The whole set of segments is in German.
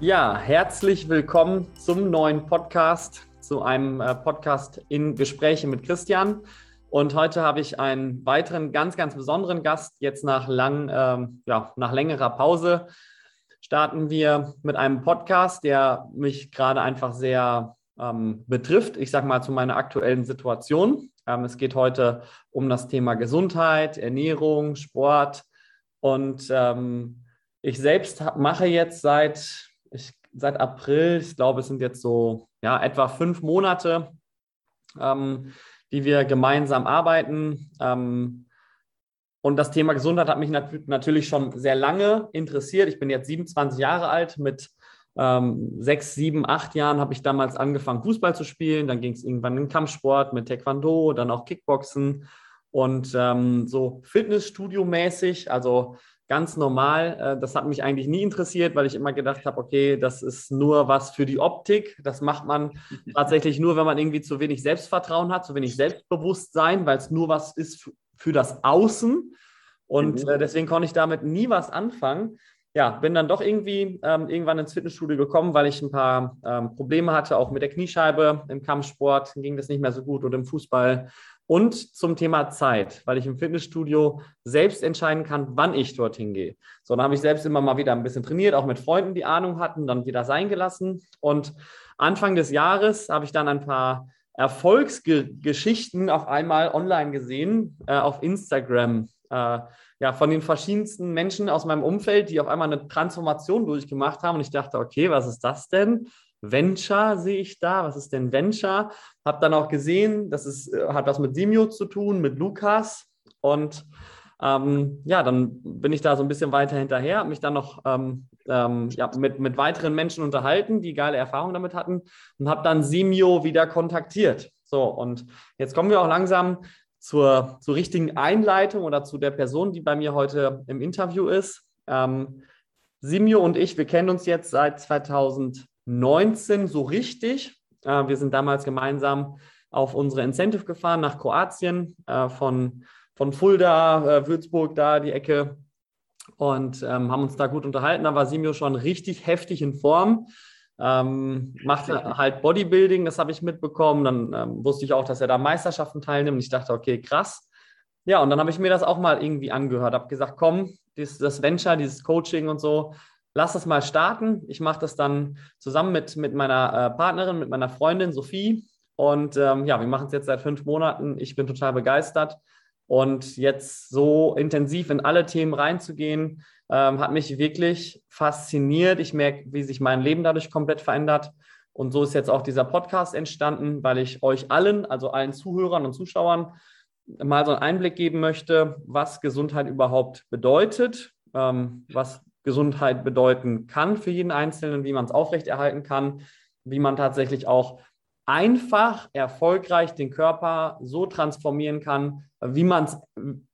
Ja, herzlich willkommen zum neuen Podcast, zu einem äh, Podcast in Gespräche mit Christian. Und heute habe ich einen weiteren ganz, ganz besonderen Gast. Jetzt nach, lang, ähm, ja, nach längerer Pause starten wir mit einem Podcast, der mich gerade einfach sehr ähm, betrifft. Ich sage mal zu meiner aktuellen Situation. Ähm, es geht heute um das Thema Gesundheit, Ernährung, Sport. Und ähm, ich selbst mache jetzt seit ich, seit April, ich glaube, es sind jetzt so ja, etwa fünf Monate, ähm, die wir gemeinsam arbeiten. Ähm, und das Thema Gesundheit hat mich nat natürlich schon sehr lange interessiert. Ich bin jetzt 27 Jahre alt. Mit ähm, sechs, sieben, acht Jahren habe ich damals angefangen, Fußball zu spielen. Dann ging es irgendwann in den Kampfsport mit Taekwondo, dann auch Kickboxen und ähm, so Fitnessstudio-mäßig. Also ganz normal. Äh, das hat mich eigentlich nie interessiert, weil ich immer gedacht habe, okay, das ist nur was für die Optik. Das macht man tatsächlich nur, wenn man irgendwie zu wenig Selbstvertrauen hat, zu wenig Selbstbewusstsein, weil es nur was ist für das Außen. Und mhm. Äh, deswegen konnte ich damit nie was anfangen. Ja, bin dann doch irgendwie ähm, irgendwann ins Fitnessstudio gekommen, weil ich ein paar ähm, Probleme hatte, auch mit der Kniescheibe im Kampfsport ging das nicht mehr so gut und im Fußball und zum Thema Zeit, weil ich im Fitnessstudio selbst entscheiden kann, wann ich dorthin gehe. So, dann habe ich selbst immer mal wieder ein bisschen trainiert, auch mit Freunden, die Ahnung hatten, dann wieder sein gelassen. Und Anfang des Jahres habe ich dann ein paar Erfolgsgeschichten auf einmal online gesehen, äh, auf Instagram. Äh, ja, von den verschiedensten Menschen aus meinem Umfeld, die auf einmal eine Transformation durchgemacht haben. Und ich dachte, okay, was ist das denn? Venture sehe ich da. Was ist denn Venture? Habe dann auch gesehen, das ist, äh, hat was mit Simio zu tun, mit Lukas. Und ähm, ja, dann bin ich da so ein bisschen weiter hinterher, habe mich dann noch ähm, ähm, ja, mit, mit weiteren Menschen unterhalten, die geile Erfahrungen damit hatten und habe dann Simio wieder kontaktiert. So, und jetzt kommen wir auch langsam zur, zur richtigen Einleitung oder zu der Person, die bei mir heute im Interview ist. Ähm, Simio und ich, wir kennen uns jetzt seit 2000. 19 so richtig. Äh, wir sind damals gemeinsam auf unsere Incentive gefahren nach Kroatien, äh, von, von Fulda, äh, Würzburg, da die Ecke und ähm, haben uns da gut unterhalten. Da war Simio schon richtig heftig in Form. Ähm, macht halt Bodybuilding, das habe ich mitbekommen. Dann ähm, wusste ich auch, dass er da Meisterschaften teilnimmt. Ich dachte, okay, krass. Ja, und dann habe ich mir das auch mal irgendwie angehört, habe gesagt, komm, das, das Venture, dieses Coaching und so, lass das mal starten. Ich mache das dann zusammen mit, mit meiner äh, Partnerin, mit meiner Freundin Sophie. Und ähm, ja, wir machen es jetzt seit fünf Monaten. Ich bin total begeistert. Und jetzt so intensiv in alle Themen reinzugehen, ähm, hat mich wirklich fasziniert. Ich merke, wie sich mein Leben dadurch komplett verändert. Und so ist jetzt auch dieser Podcast entstanden, weil ich euch allen, also allen Zuhörern und Zuschauern, mal so einen Einblick geben möchte, was Gesundheit überhaupt bedeutet, ähm, was Gesundheit bedeuten kann für jeden Einzelnen, wie man es aufrechterhalten kann, wie man tatsächlich auch einfach, erfolgreich den Körper so transformieren kann, wie man es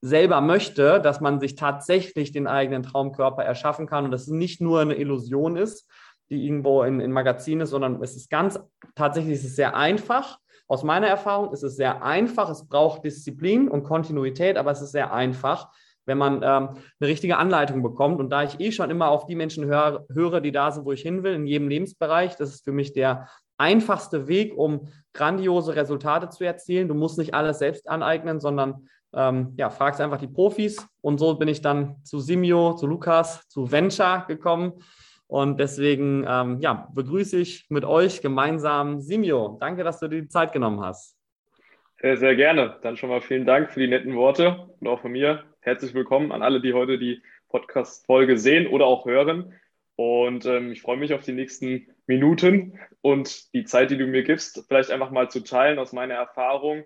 selber möchte, dass man sich tatsächlich den eigenen Traumkörper erschaffen kann und dass es nicht nur eine Illusion ist, die irgendwo in, in Magazinen ist, sondern es ist ganz, tatsächlich ist es sehr einfach. Aus meiner Erfahrung ist es sehr einfach. Es braucht Disziplin und Kontinuität, aber es ist sehr einfach wenn man ähm, eine richtige Anleitung bekommt. Und da ich eh schon immer auf die Menschen höre, höre, die da sind, wo ich hin will, in jedem Lebensbereich, das ist für mich der einfachste Weg, um grandiose Resultate zu erzielen. Du musst nicht alles selbst aneignen, sondern ähm, ja, fragst einfach die Profis. Und so bin ich dann zu Simio, zu Lukas, zu Venture gekommen. Und deswegen ähm, ja, begrüße ich mit euch gemeinsam Simio. Danke, dass du dir die Zeit genommen hast. Sehr, sehr gerne. Dann schon mal vielen Dank für die netten Worte und auch von mir herzlich willkommen an alle, die heute die Podcast-Folge sehen oder auch hören. Und ähm, ich freue mich auf die nächsten Minuten und die Zeit, die du mir gibst, vielleicht einfach mal zu teilen aus meiner Erfahrung.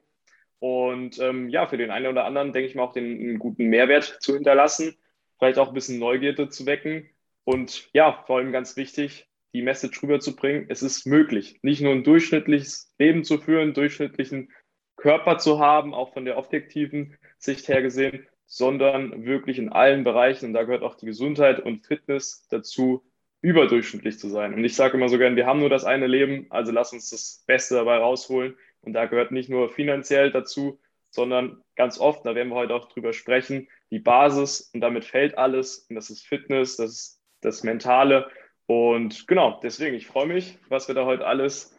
Und ähm, ja, für den einen oder anderen denke ich mal auch den einen guten Mehrwert zu hinterlassen, vielleicht auch ein bisschen Neugierde zu wecken. Und ja, vor allem ganz wichtig, die Message rüberzubringen, es ist möglich, nicht nur ein durchschnittliches Leben zu führen, einen durchschnittlichen Körper zu haben, auch von der objektiven Sicht her gesehen, sondern wirklich in allen Bereichen, und da gehört auch die Gesundheit und Fitness dazu, überdurchschnittlich zu sein. Und ich sage immer so gern, wir haben nur das eine Leben, also lass uns das Beste dabei rausholen. Und da gehört nicht nur finanziell dazu, sondern ganz oft, da werden wir heute auch drüber sprechen, die Basis und damit fällt alles. Und das ist Fitness, das ist das Mentale. Und genau, deswegen, ich freue mich, was wir da heute alles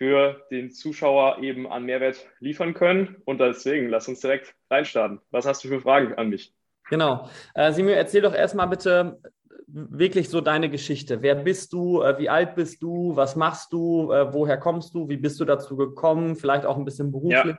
für den Zuschauer eben an Mehrwert liefern können. Und deswegen, lass uns direkt reinstarten. Was hast du für Fragen an mich? Genau. Äh, Simon, erzähl doch erstmal bitte wirklich so deine Geschichte. Wer bist du? Äh, wie alt bist du? Was machst du? Äh, woher kommst du? Wie bist du dazu gekommen? Vielleicht auch ein bisschen beruflich.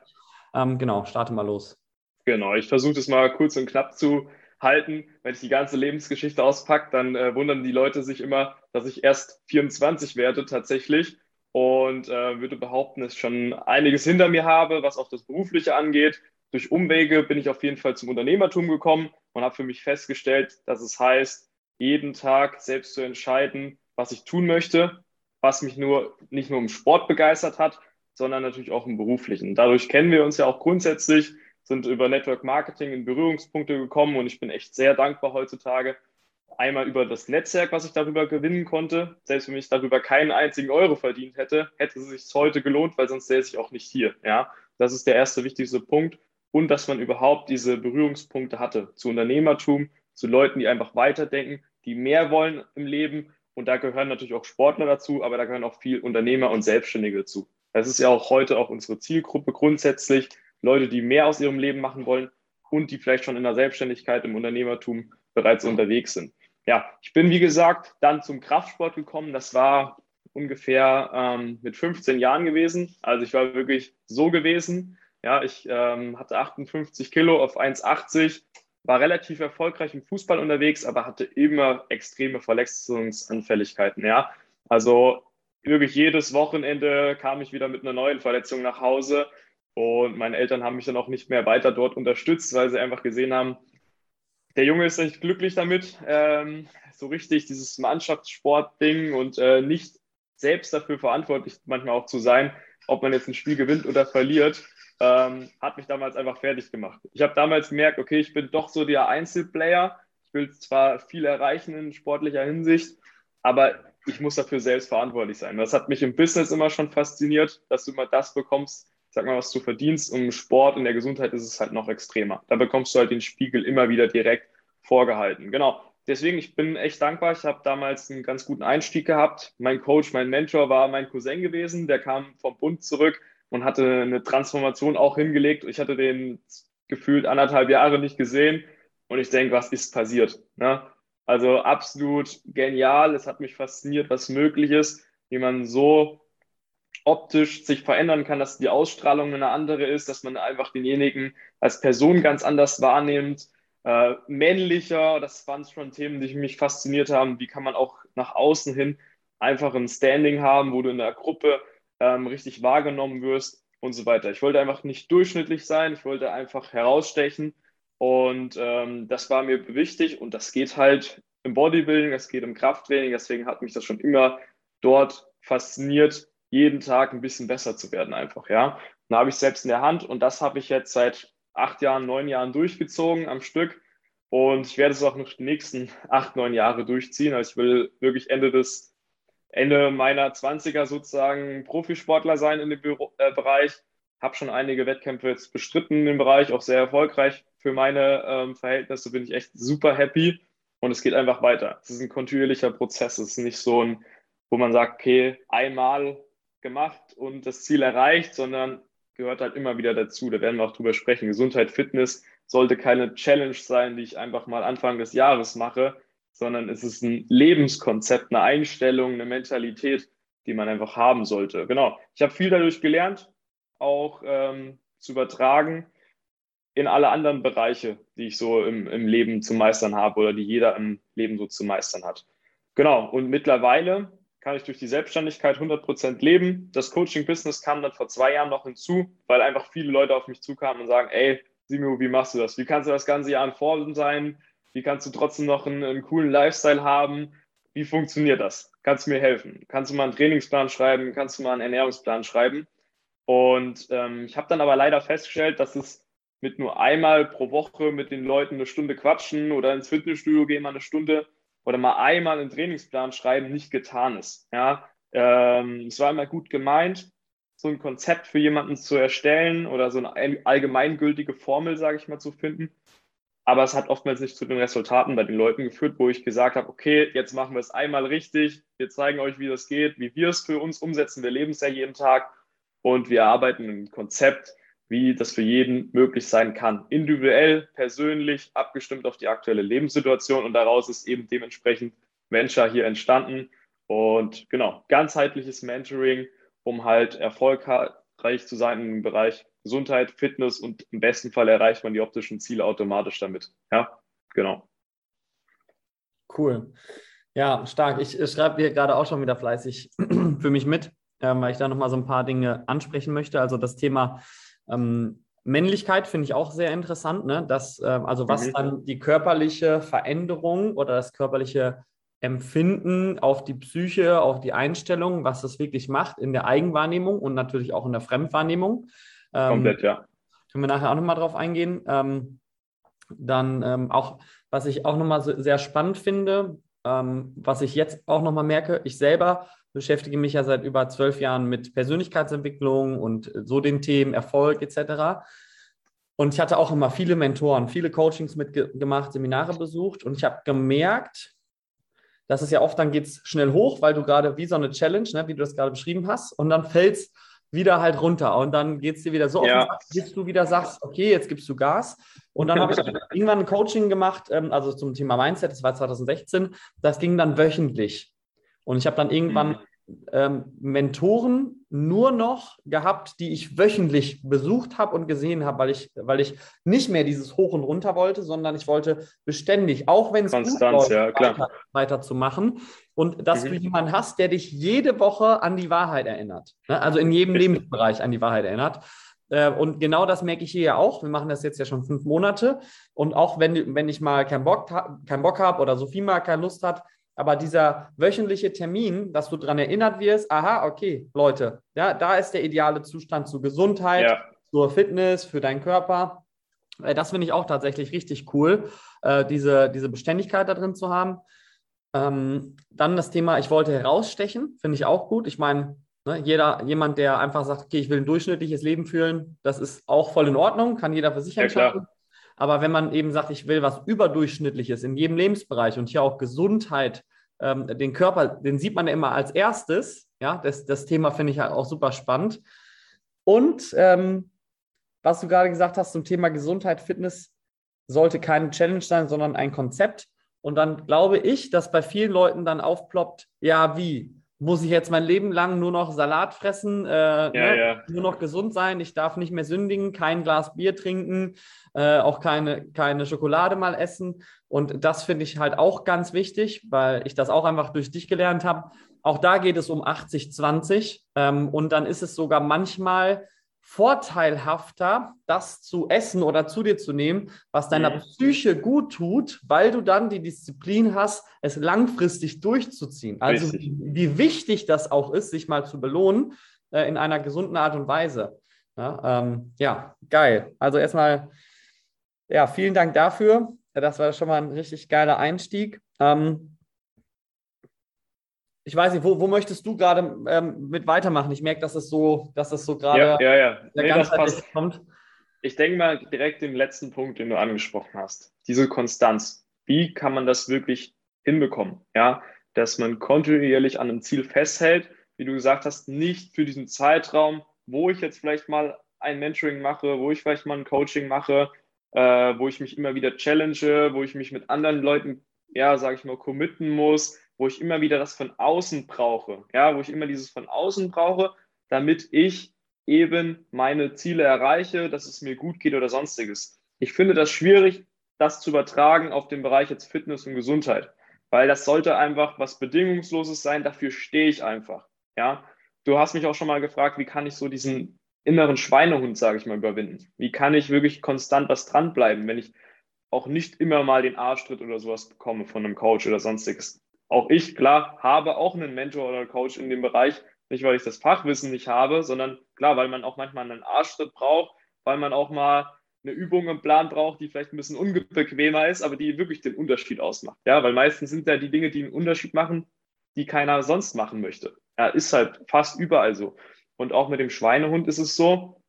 Ja. Ähm, genau, starte mal los. Genau, ich versuche das mal kurz und knapp zu halten. Wenn ich die ganze Lebensgeschichte auspacke, dann äh, wundern die Leute sich immer, dass ich erst 24 werde tatsächlich und äh, würde behaupten, dass ich schon einiges hinter mir habe, was auch das Berufliche angeht. Durch Umwege bin ich auf jeden Fall zum Unternehmertum gekommen und habe für mich festgestellt, dass es heißt, jeden Tag selbst zu entscheiden, was ich tun möchte, was mich nur nicht nur im Sport begeistert hat, sondern natürlich auch im beruflichen. Dadurch kennen wir uns ja auch grundsätzlich, sind über Network Marketing in Berührungspunkte gekommen und ich bin echt sehr dankbar heutzutage, einmal über das Netzwerk, was ich darüber gewinnen konnte. Selbst wenn ich darüber keinen einzigen Euro verdient hätte, hätte es sich heute gelohnt, weil sonst säße ich auch nicht hier. Ja, das ist der erste wichtigste Punkt. Und dass man überhaupt diese Berührungspunkte hatte zu Unternehmertum, zu Leuten, die einfach weiterdenken, die mehr wollen im Leben. Und da gehören natürlich auch Sportler dazu, aber da gehören auch viel Unternehmer und Selbstständige dazu. Das ist ja auch heute auch unsere Zielgruppe grundsätzlich. Leute, die mehr aus ihrem Leben machen wollen und die vielleicht schon in der Selbstständigkeit, im Unternehmertum bereits unterwegs sind ja, ich bin wie gesagt dann zum Kraftsport gekommen. Das war ungefähr ähm, mit 15 Jahren gewesen. Also ich war wirklich so gewesen. Ja, ich ähm, hatte 58 Kilo auf 1,80, war relativ erfolgreich im Fußball unterwegs, aber hatte immer extreme Verletzungsanfälligkeiten. Ja, also wirklich jedes Wochenende kam ich wieder mit einer neuen Verletzung nach Hause. Und meine Eltern haben mich dann auch nicht mehr weiter dort unterstützt, weil sie einfach gesehen haben, der Junge ist echt glücklich damit, ähm, so richtig dieses Mannschaftssport-Ding und äh, nicht selbst dafür verantwortlich manchmal auch zu sein, ob man jetzt ein Spiel gewinnt oder verliert, ähm, hat mich damals einfach fertig gemacht. Ich habe damals gemerkt, okay, ich bin doch so der Einzelplayer. Ich will zwar viel erreichen in sportlicher Hinsicht, aber ich muss dafür selbst verantwortlich sein. Das hat mich im Business immer schon fasziniert, dass du immer das bekommst, sag mal, was du verdienst. Und im Sport, in der Gesundheit ist es halt noch extremer. Da bekommst du halt den Spiegel immer wieder direkt vorgehalten. Genau. Deswegen, ich bin echt dankbar. Ich habe damals einen ganz guten Einstieg gehabt. Mein Coach, mein Mentor war mein Cousin gewesen. Der kam vom Bund zurück und hatte eine Transformation auch hingelegt. Ich hatte den gefühlt anderthalb Jahre nicht gesehen. Und ich denke, was ist passiert? Ne? Also absolut genial. Es hat mich fasziniert, was möglich ist, wie man so optisch sich verändern kann, dass die Ausstrahlung eine andere ist, dass man einfach denjenigen als Person ganz anders wahrnimmt, äh, männlicher, das waren schon Themen, die mich fasziniert haben. Wie kann man auch nach außen hin einfach ein Standing haben, wo du in der Gruppe ähm, richtig wahrgenommen wirst und so weiter. Ich wollte einfach nicht durchschnittlich sein, ich wollte einfach herausstechen. Und ähm, das war mir wichtig. Und das geht halt im Bodybuilding, das geht im Krafttraining, deswegen hat mich das schon immer dort fasziniert, jeden Tag ein bisschen besser zu werden einfach, ja. Dann habe ich selbst in der Hand und das habe ich jetzt seit acht Jahren, neun Jahren durchgezogen am Stück und ich werde es auch noch die nächsten acht, neun Jahre durchziehen. Also ich will wirklich Ende des, Ende meiner 20er sozusagen Profisportler sein in dem Büro, äh, Bereich. Habe schon einige Wettkämpfe jetzt bestritten dem Bereich, auch sehr erfolgreich für meine ähm, Verhältnisse. Bin ich echt super happy und es geht einfach weiter. Es ist ein kontinuierlicher Prozess. Es ist nicht so ein, wo man sagt, okay, einmal gemacht und das Ziel erreicht, sondern gehört halt immer wieder dazu. Da werden wir auch drüber sprechen. Gesundheit, Fitness sollte keine Challenge sein, die ich einfach mal Anfang des Jahres mache, sondern es ist ein Lebenskonzept, eine Einstellung, eine Mentalität, die man einfach haben sollte. Genau. Ich habe viel dadurch gelernt, auch ähm, zu übertragen in alle anderen Bereiche, die ich so im, im Leben zu meistern habe oder die jeder im Leben so zu meistern hat. Genau. Und mittlerweile kann ich durch die Selbstständigkeit 100% leben. Das Coaching-Business kam dann vor zwei Jahren noch hinzu, weil einfach viele Leute auf mich zukamen und sagen, ey, Simio, wie machst du das? Wie kannst du das ganze Jahr in Form sein? Wie kannst du trotzdem noch einen, einen coolen Lifestyle haben? Wie funktioniert das? Kannst du mir helfen? Kannst du mal einen Trainingsplan schreiben? Kannst du mal einen Ernährungsplan schreiben? Und ähm, ich habe dann aber leider festgestellt, dass es mit nur einmal pro Woche mit den Leuten eine Stunde quatschen oder ins Fitnessstudio gehen, mal eine Stunde, oder mal einmal einen Trainingsplan schreiben nicht getan ist. Ja, ähm, es war immer gut gemeint, so ein Konzept für jemanden zu erstellen oder so eine allgemeingültige Formel, sage ich mal, zu finden. aber es hat oftmals nicht zu den Resultaten bei den Leuten geführt, wo ich gesagt habe, okay, jetzt machen wir es einmal richtig, wir zeigen euch, wie das geht, wie wir es für uns umsetzen, wir leben es ja jeden Tag und wir erarbeiten ein Konzept, wie das für jeden möglich sein kann. Individuell, persönlich, abgestimmt auf die aktuelle Lebenssituation und daraus ist eben dementsprechend Venture hier entstanden. Und genau, ganzheitliches Mentoring, um halt erfolgreich zu sein im Bereich Gesundheit, Fitness und im besten Fall erreicht man die optischen Ziele automatisch damit. Ja, genau. Cool. Ja, stark. Ich schreibe hier gerade auch schon wieder fleißig für mich mit, ähm, weil ich da nochmal so ein paar Dinge ansprechen möchte. Also das Thema ähm, Männlichkeit finde ich auch sehr interessant, ne? Das, äh, also was mhm. dann die körperliche Veränderung oder das körperliche Empfinden auf die Psyche, auf die Einstellung, was das wirklich macht in der Eigenwahrnehmung und natürlich auch in der Fremdwahrnehmung. Ähm, Komplett, ja. Können wir nachher auch nochmal drauf eingehen. Ähm, dann ähm, auch, was ich auch nochmal so sehr spannend finde, ähm, was ich jetzt auch nochmal merke, ich selber beschäftige mich ja seit über zwölf Jahren mit Persönlichkeitsentwicklung und so den Themen Erfolg etc. Und ich hatte auch immer viele Mentoren, viele Coachings mitgemacht, Seminare besucht und ich habe gemerkt, dass es ja oft dann geht es schnell hoch, weil du gerade wie so eine Challenge, ne, wie du das gerade beschrieben hast, und dann fällt es wieder halt runter und dann geht es dir wieder so ja. auf, bis du wieder sagst, okay, jetzt gibst du Gas. Und dann habe ich irgendwann ein Coaching gemacht, ähm, also zum Thema Mindset, das war 2016, das ging dann wöchentlich. Und ich habe dann irgendwann mhm ähm, Mentoren nur noch gehabt, die ich wöchentlich besucht habe und gesehen habe, weil ich, weil ich nicht mehr dieses Hoch und Runter wollte, sondern ich wollte beständig, auch wenn es gut läuft, ja, weiter, weiterzumachen. Und dass mhm. du jemanden hast, der dich jede Woche an die Wahrheit erinnert. Ne? Also in jedem Lebensbereich an die Wahrheit erinnert. Äh, und genau das merke ich hier ja auch. Wir machen das jetzt ja schon fünf Monate. Und auch wenn, wenn ich mal keinen Bock, keinen Bock habe oder Sophie mal keine Lust hat, aber dieser wöchentliche Termin, dass du daran erinnert wirst, aha, okay, Leute, ja, da ist der ideale Zustand zur Gesundheit, ja. zur Fitness, für deinen Körper. Äh, das finde ich auch tatsächlich richtig cool, äh, diese, diese Beständigkeit da drin zu haben. Ähm, dann das Thema, ich wollte herausstechen, finde ich auch gut. Ich meine, ne, jeder, jemand, der einfach sagt, okay, ich will ein durchschnittliches Leben führen, das ist auch voll in Ordnung, kann jeder für sich entscheiden. Ja, aber wenn man eben sagt, ich will was Überdurchschnittliches in jedem Lebensbereich und hier auch Gesundheit, ähm, den Körper, den sieht man ja immer als erstes. Ja, das, das Thema finde ich halt auch super spannend. Und ähm, was du gerade gesagt hast zum Thema Gesundheit, Fitness, sollte keine Challenge sein, sondern ein Konzept. Und dann glaube ich, dass bei vielen Leuten dann aufploppt, ja, wie? Muss ich jetzt mein Leben lang nur noch Salat fressen, äh, ja, ne? ja. nur noch gesund sein, ich darf nicht mehr sündigen, kein Glas Bier trinken, äh, auch keine, keine Schokolade mal essen. Und das finde ich halt auch ganz wichtig, weil ich das auch einfach durch dich gelernt habe. Auch da geht es um 80-20 ähm, und dann ist es sogar manchmal vorteilhafter, das zu essen oder zu dir zu nehmen, was deiner. Psyche gut tut, weil du dann die Disziplin hast, es langfristig durchzuziehen. Also wie, wie, wichtig das auch ist, sich mal zu belohnen äh, in einer gesunden Art und Weise. Ja, ähm, ja, geil. Also erstmal, ja, vielen Dank dafür. Das war schon mal ein richtig geiler Einstieg. Ähm, ich weiß nicht, wo, wo möchtest du gerade ähm, mit weitermachen? Ich merke, dass es so, dass es so gerade ja, ja, ja. Nee, das passt. kommt. Ich denke mal direkt den letzten Punkt, den du angesprochen hast. Diese Konstanz. Wie kann man das wirklich hinbekommen? Ja, dass man kontinuierlich an einem Ziel festhält, wie du gesagt hast, nicht für diesen Zeitraum, wo ich jetzt vielleicht mal ein Mentoring mache, wo ich vielleicht mal ein Coaching mache, äh, wo ich mich immer wieder challenge, wo ich mich mit anderen Leuten, ja, sage ich mal, committen muss, wo ich immer wieder das von außen brauche, ja, wo ich immer dieses von außen brauche, damit ich eben meine Ziele erreiche, dass es mir gut geht oder sonstiges. Ich finde das schwierig, das zu übertragen auf den Bereich jetzt Fitness und Gesundheit, weil das sollte einfach was Bedingungsloses sein, dafür stehe ich einfach, ja. Du hast mich auch schon mal gefragt, wie kann ich so diesen inneren Schweinehund, sage ich mal, überwinden? Wie kann ich wirklich konstant was dranbleiben, wenn ich auch nicht immer mal den Arschtritt oder sowas bekomme von einem Coach oder sonstiges? Auch ich, klar, habe auch einen Mentor oder Coach in dem Bereich, nicht weil ich das Fachwissen nicht habe, sondern klar, weil man auch manchmal einen Arschtritt braucht, weil man auch mal eine Übung im Plan braucht, die vielleicht ein bisschen unbequemer ist, aber die wirklich den Unterschied ausmacht. Ja, weil meistens sind ja die Dinge, die einen Unterschied machen, die keiner sonst machen möchte. Ja, ist halt fast überall so. Und auch mit dem Schweinehund ist es so,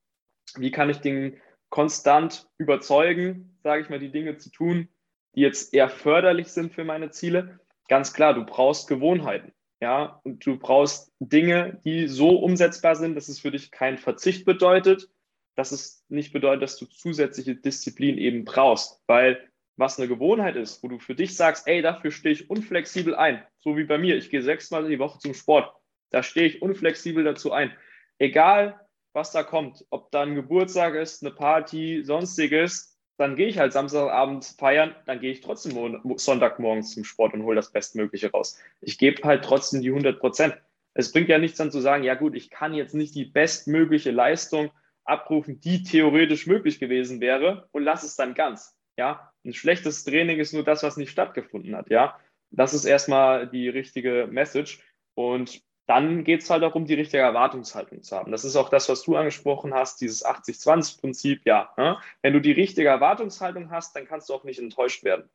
wie kann ich den konstant überzeugen, sage ich mal, die Dinge zu tun, die jetzt eher förderlich sind für meine Ziele. Ganz klar, du brauchst Gewohnheiten. Ja, und du brauchst Dinge, die so umsetzbar sind, dass es für dich keinen Verzicht bedeutet, dass es nicht bedeutet, dass du zusätzliche Disziplin eben brauchst, weil was eine Gewohnheit ist, wo du für dich sagst, ey, dafür stehe ich unflexibel ein, so wie bei mir, ich gehe sechsmal die Woche zum Sport, da stehe ich unflexibel dazu ein. Egal, was da kommt, ob da ein Geburtstag ist, eine Party, sonstiges, dann gehe ich halt Samstagabend feiern, dann gehe ich trotzdem Sonntagmorgens zum Sport und hole das Bestmögliche raus. Ich gebe halt trotzdem die 100 Prozent. Es bringt ja nichts dann zu sagen, ja gut, ich kann jetzt nicht die bestmögliche Leistung abrufen, die theoretisch möglich gewesen wäre und lass es dann ganz. Ja, ein schlechtes Training ist nur das, was nicht stattgefunden hat. Ja, das ist erstmal die richtige Message. Und dann geht es halt darum, die richtige Erwartungshaltung zu haben. Das ist auch das, was du angesprochen hast, dieses 80-20-Prinzip. Ja, ne? wenn du die richtige Erwartungshaltung hast, dann kannst du auch nicht enttäuscht werden.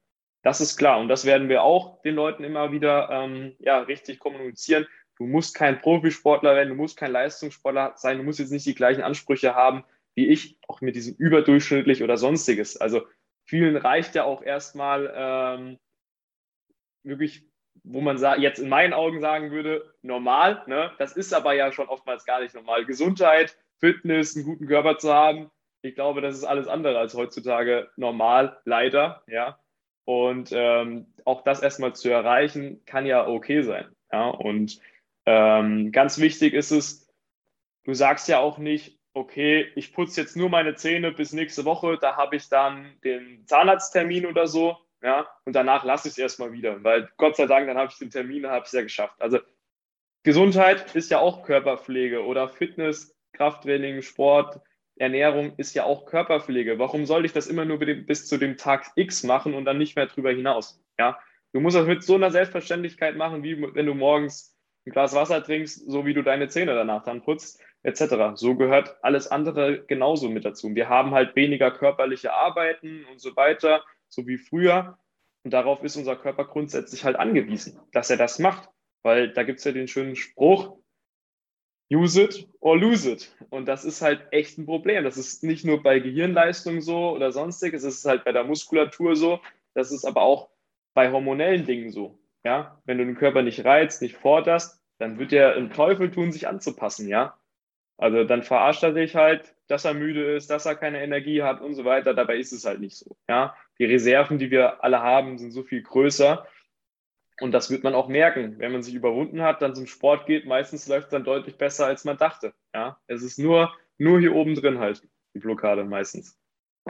Das ist klar und das werden wir auch den Leuten immer wieder ähm, ja, richtig kommunizieren. Du musst kein Profisportler werden, du musst kein Leistungssportler sein, du musst jetzt nicht die gleichen Ansprüche haben wie ich, auch mit diesem überdurchschnittlich oder sonstiges. Also vielen reicht ja auch erstmal ähm, wirklich wo man jetzt in meinen Augen sagen würde, normal. Ne? Das ist aber ja schon oftmals gar nicht normal. Gesundheit, Fitness, einen guten Körper zu haben, ich glaube, das ist alles andere als heutzutage normal, leider. Ja? Und ähm, auch das erstmal zu erreichen, kann ja okay sein. Ja? Und ähm, ganz wichtig ist es, du sagst ja auch nicht, okay, ich putze jetzt nur meine Zähne bis nächste Woche, da habe ich dann den Zahnarzttermin oder so ja, und danach lasse ich es erstmal wieder, weil Gott sei Dank, dann habe ich den Termin, habe ich es ja geschafft. Also Gesundheit ist ja auch Körperpflege oder Fitness, Krafttraining, Sport, Ernährung ist ja auch Körperpflege. Warum soll ich das immer nur bis zu dem Tag X machen und dann nicht mehr drüber hinaus? Ja, du musst das mit so einer Selbstverständlichkeit machen, wie wenn du morgens ein Glas Wasser trinkst, so wie du deine Zähne danach dann putzt, etc. So gehört alles andere genauso mit dazu. Wir haben halt weniger körperliche Arbeiten und so weiter so wie früher. Und darauf ist unser Körper grundsätzlich halt angewiesen, dass er das macht. Weil da gibt es ja den schönen Spruch, use it or lose it. Und das ist halt echt ein Problem. Das ist nicht nur bei Gehirnleistung so oder sonstiges, es ist halt bei der Muskulatur so, das ist aber auch bei hormonellen Dingen so. Ja, wenn du den Körper nicht reizt, nicht forderst, dann wird er im Teufel tun, sich anzupassen, ja. Also dann verarscht er dich halt, dass er müde ist, dass er keine Energie hat und so weiter. Dabei ist es halt nicht so. Ja, die Reserven, die wir alle haben, sind so viel größer. Und das wird man auch merken, wenn man sich überwunden hat, dann zum Sport geht. Meistens läuft es dann deutlich besser, als man dachte. Ja, es ist nur, nur hier oben drin halt die Blockade meistens.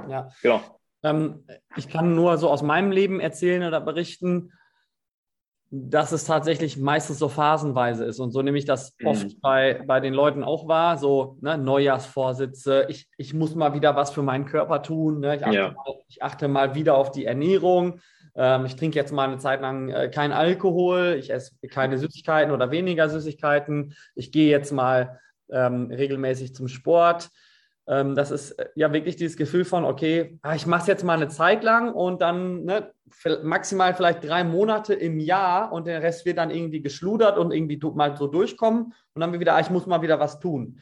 Ja, genau. Ähm, ich kann nur so aus meinem Leben erzählen oder berichten dass es tatsächlich meistens so phasenweise ist. Und so nehme ich das mhm. oft bei, bei den Leuten auch wahr. So ne, Neujahrsvorsitze, ich, ich muss mal wieder was für meinen Körper tun. Ne? Ich, achte ja. mal, ich, achte mal, wieder auf die Ernährung. Ähm, ich trinke jetzt mal eine Zeit lang äh, keinen Alkohol. Ich esse keine Süßigkeiten oder weniger Süßigkeiten. Ich gehe jetzt mal ähm, regelmäßig zum Sport. Ähm, das ist äh, ja wirklich dieses Gefühl von, okay, ah, ich mache es jetzt mal eine Zeit lang und dann ne, maximal vielleicht drei Monate im Jahr und der Rest wird dann irgendwie geschludert und irgendwie mal so durchkommen und dann wieder, ah, ich muss mal wieder was tun.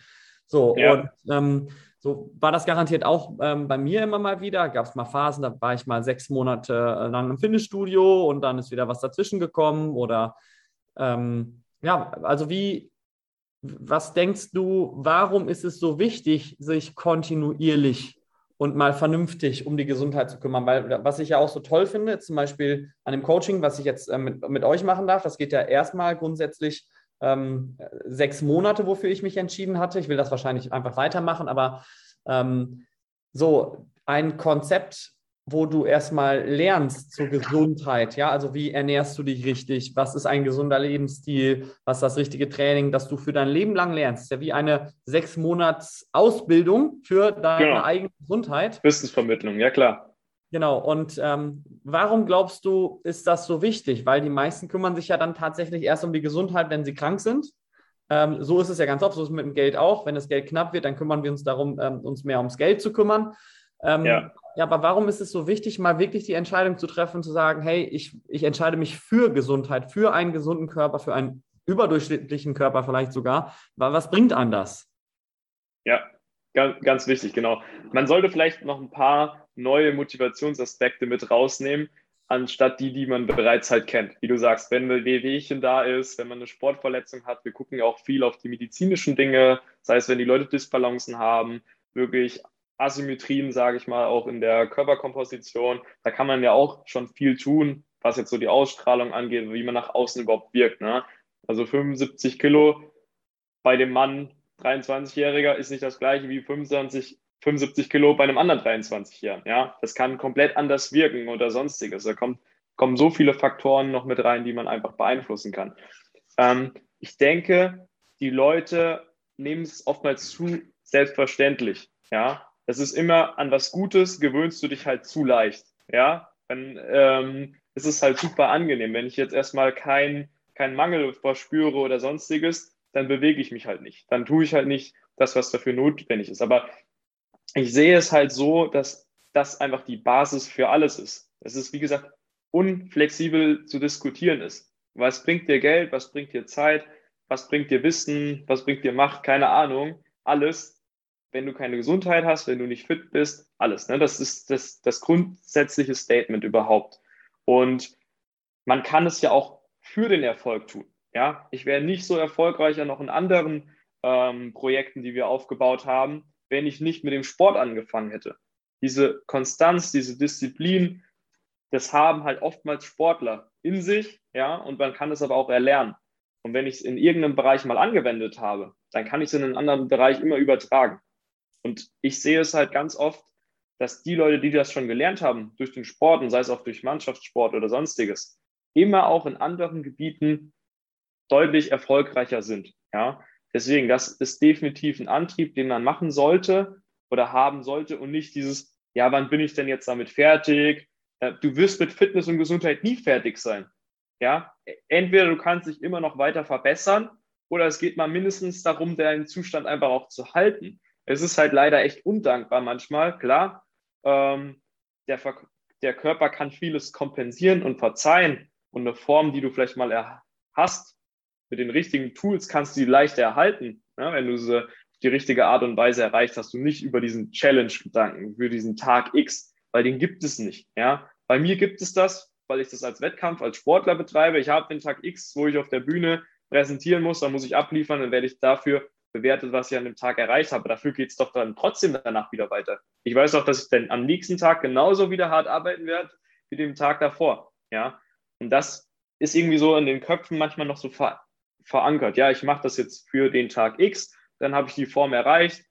So, ja. und ähm, so war das garantiert auch ähm, bei mir immer mal wieder. Gab es mal Phasen, da war ich mal sechs Monate äh, lang im Fitnessstudio und dann ist wieder was dazwischen gekommen oder ähm, ja, also wie, was denkst du, warum ist es so wichtig, sich kontinuierlich und mal vernünftig um die Gesundheit zu kümmern? Weil was ich ja auch so toll finde, zum Beispiel an dem Coaching, was ich jetzt äh, mit, mit euch machen darf, das geht ja erstmal grundsätzlich ähm, sechs Monate, wofür ich mich entschieden hatte. Ich will das wahrscheinlich einfach weitermachen, aber ähm, so ein Konzept wo du erstmal lernst zur Gesundheit. Ja, also wie ernährst du dich richtig? Was ist ein gesunder Lebensstil? Was ist das richtige Training, das du für dein Leben lang lernst? Ja wie eine sechs Monats Ausbildung für deine genau. eigene Gesundheit. Wissensvermittlung, ja klar. Genau. Und ähm, warum glaubst du, ist das so wichtig? Weil die meisten kümmern sich ja dann tatsächlich erst um die Gesundheit, wenn sie krank sind. Ähm, so ist es ja ganz oft, so ist es mit dem Geld auch. Wenn das Geld knapp wird, dann kümmern wir uns darum, ähm, uns mehr ums Geld zu kümmern. Ähm, ja. ja, aber warum ist es so wichtig, mal wirklich die Entscheidung zu treffen, zu sagen, hey, ich, ich entscheide mich für Gesundheit, für einen gesunden Körper, für einen überdurchschnittlichen Körper vielleicht sogar. Was bringt einem das? Ja, Ganz, ganz wichtig, genau. Man sollte vielleicht noch ein paar neue Motivationsaspekte mit rausnehmen, anstatt die, die man bereits halt kennt. Wie du sagst, wenn ein Wehwehchen da ist, wenn man eine Sportverletzung hat, wir gucken auch viel auf die medizinischen Dinge, sei es, wenn die Leute Disbalancen haben, wirklich Asymmetrien, sage ich mal, auch in der Körperkomposition. Da kann man ja auch schon viel tun, was jetzt so die Ausstrahlung angeht, wie man nach außen überhaupt wirkt. Ne? Also 75 Kilo bei dem Mann 23-Jähriger ist nicht das gleiche wie 25, 75 Kilo bei einem anderen 23-Jährigen. Ja, das kann komplett anders wirken oder sonstiges. Da kommt, kommen so viele Faktoren noch mit rein, die man einfach beeinflussen kann. Ähm, ich denke, die Leute nehmen es oftmals zu selbstverständlich. Ja, das ist immer an was Gutes gewöhnst du dich halt zu leicht. Ja, dann ähm, ist es halt super angenehm. Wenn ich jetzt erstmal keinen kein Mangel verspüre oder sonstiges, dann bewege ich mich halt nicht. Dann tue ich halt nicht das, was dafür notwendig ist. Aber ich sehe es halt so, dass das einfach die Basis für alles ist. Es ist, wie gesagt, unflexibel zu diskutieren ist. Was bringt dir Geld? Was bringt dir Zeit? Was bringt dir Wissen? Was bringt dir Macht? Keine Ahnung. Alles. Wenn du keine Gesundheit hast, wenn du nicht fit bist, alles. Ne? Das ist das, das grundsätzliche Statement überhaupt. Und man kann es ja auch für den Erfolg tun. Ja, ich wäre nicht so erfolgreicher noch in anderen ähm, Projekten, die wir aufgebaut haben, wenn ich nicht mit dem Sport angefangen hätte. Diese Konstanz, diese Disziplin, das haben halt oftmals Sportler in sich, ja, und man kann es aber auch erlernen. Und wenn ich es in irgendeinem Bereich mal angewendet habe, dann kann ich es in einen anderen Bereich immer übertragen. Und ich sehe es halt ganz oft, dass die Leute, die das schon gelernt haben, durch den Sport und sei es auch durch Mannschaftssport oder sonstiges, immer auch in anderen Gebieten deutlich erfolgreicher sind. Ja, deswegen, das ist definitiv ein Antrieb, den man machen sollte oder haben sollte und nicht dieses, ja, wann bin ich denn jetzt damit fertig? Äh, du wirst mit Fitness und Gesundheit nie fertig sein. Ja, entweder du kannst dich immer noch weiter verbessern oder es geht mal mindestens darum, deinen Zustand einfach auch zu halten. Es ist halt leider echt undankbar manchmal, klar. Ähm, der, der Körper kann vieles kompensieren und verzeihen und eine Form, die du vielleicht mal hast, mit den richtigen Tools kannst du die leichter erhalten. Ja, wenn du sie die richtige Art und Weise erreicht, hast du nicht über diesen Challenge-Gedanken für diesen Tag X, weil den gibt es nicht. Ja, bei mir gibt es das, weil ich das als Wettkampf, als Sportler betreibe. Ich habe den Tag X, wo ich auf der Bühne präsentieren muss, dann muss ich abliefern, dann werde ich dafür bewertet, was ich an dem Tag erreicht habe. Dafür geht es doch dann trotzdem danach wieder weiter. Ich weiß auch, dass ich dann am nächsten Tag genauso wieder hart arbeiten werde wie dem Tag davor. Ja, und das ist irgendwie so in den Köpfen manchmal noch so ver verankert. Ja, ich mache das jetzt für den Tag X, dann habe ich die Form erreicht,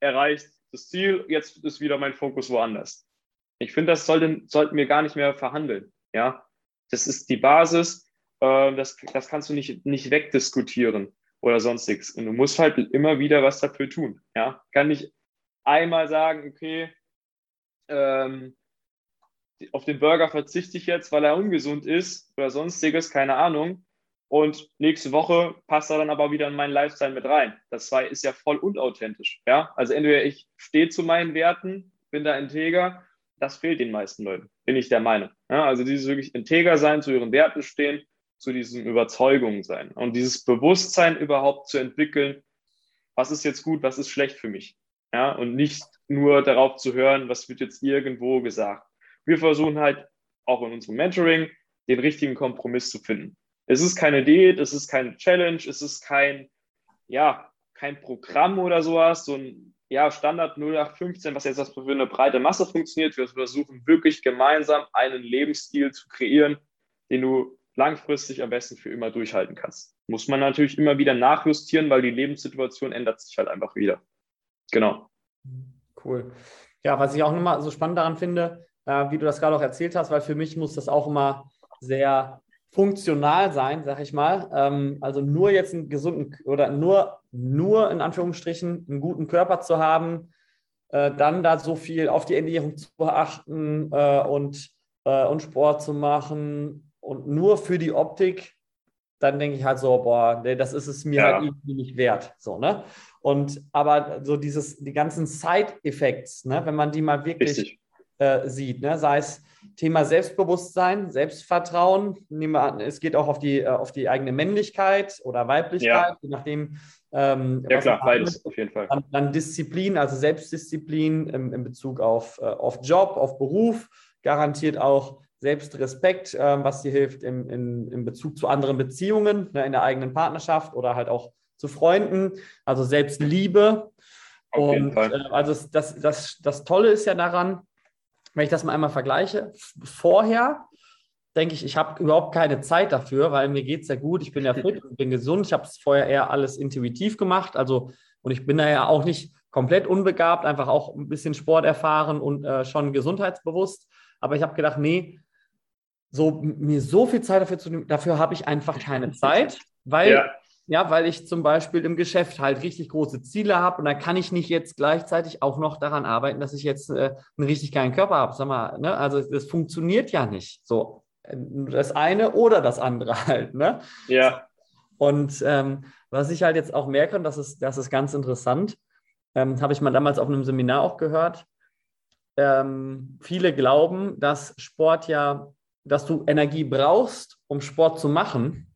erreicht das Ziel, jetzt ist wieder mein Fokus woanders. Ich finde, das sollte, sollten wir gar nicht mehr verhandeln. Ja, das ist die Basis, äh, das, das kannst du nicht, nicht wegdiskutieren oder sonstiges. Und du musst halt immer wieder was dafür tun. Ja, kann nicht einmal sagen, okay, ähm, auf den Burger verzichte ich jetzt, weil er ungesund ist oder sonstiges, keine Ahnung. Und nächste Woche passt er dann aber wieder in meinen Lifestyle mit rein. Das ist ja voll unauthentisch. Ja? Also entweder ich stehe zu meinen Werten, bin da integer, das fehlt den meisten Leuten, bin ich der Meinung. Ja? Also dieses wirklich integer sein, zu ihren Werten stehen, zu diesen Überzeugungen sein und dieses Bewusstsein überhaupt zu entwickeln, was ist jetzt gut, was ist schlecht für mich. Ja? Und nicht nur darauf zu hören, was wird jetzt irgendwo gesagt. Wir versuchen halt auch in unserem Mentoring den richtigen Kompromiss zu finden. Es ist keine Diät, es ist keine Challenge, es ist kein, ja, kein Programm oder sowas, so ein ja, Standard 0815, was jetzt für eine breite Masse funktioniert. Wir versuchen wirklich gemeinsam einen Lebensstil zu kreieren, den du langfristig am besten für immer durchhalten kannst. Muss man natürlich immer wieder nachjustieren, weil die Lebenssituation ändert sich halt einfach wieder. Genau. Cool. Ja, was ich auch nochmal so spannend daran finde, äh, wie du das gerade auch erzählt hast, weil für mich muss das auch immer sehr funktional sein, sag ich mal. Ähm, also nur jetzt einen gesunden oder nur, nur in Anführungsstrichen einen guten Körper zu haben, äh, dann da so viel auf die Ernährung zu achten äh, und, äh, und Sport zu machen und nur für die Optik, dann denke ich halt so, boah, nee, das ist es mir ja. halt irgendwie nicht wert. So, ne? Und aber so dieses, die ganzen Side-Effects, ne, wenn man die mal wirklich äh, sieht. Ne? Sei es Thema Selbstbewusstsein, Selbstvertrauen. Nehmen wir an, es geht auch auf die, äh, auf die eigene Männlichkeit oder Weiblichkeit, ja. je nachdem, Ähm, ja klar, beides auf jeden Fall. Dann, dann Disziplin, also Selbstdisziplin im, in Bezug auf, äh, auf Job, auf Beruf, garantiert auch Selbstrespekt, äh, was dir hilft im, in, in Bezug zu anderen Beziehungen, ne, in der eigenen Partnerschaft oder halt auch zu Freunden, also Selbstliebe. Auf und äh, also das, das, das Tolle ist ja daran, wenn ich das mal einmal vergleiche, vorher denke ich, ich habe überhaupt keine Zeit dafür, weil mir geht es ja gut, ich bin ja fit, bin gesund, ich habe es vorher eher alles intuitiv gemacht, also und ich bin da ja auch nicht komplett unbegabt, einfach auch ein bisschen Sport erfahren und äh, schon gesundheitsbewusst, aber ich habe gedacht, nee, so mir so viel Zeit dafür zu nehmen, dafür habe ich einfach keine Zeit, weil ja. ja. weil ich zum Beispiel im Geschäft halt richtig große Ziele habe und da kann ich nicht jetzt gleichzeitig auch noch daran arbeiten, dass ich jetzt äh, einen richtig geilen Körper habe. Sag mal, ne? also das funktioniert ja nicht so das eine oder das andere halt. Ne? Ja. Und ähm, was ich halt jetzt auch merke, und das ist, das ist ganz interessant, ähm, habe ich mal damals auf einem Seminar auch gehört, ähm, viele glauben, dass Sport ja, dass du Energie brauchst, um Sport zu machen.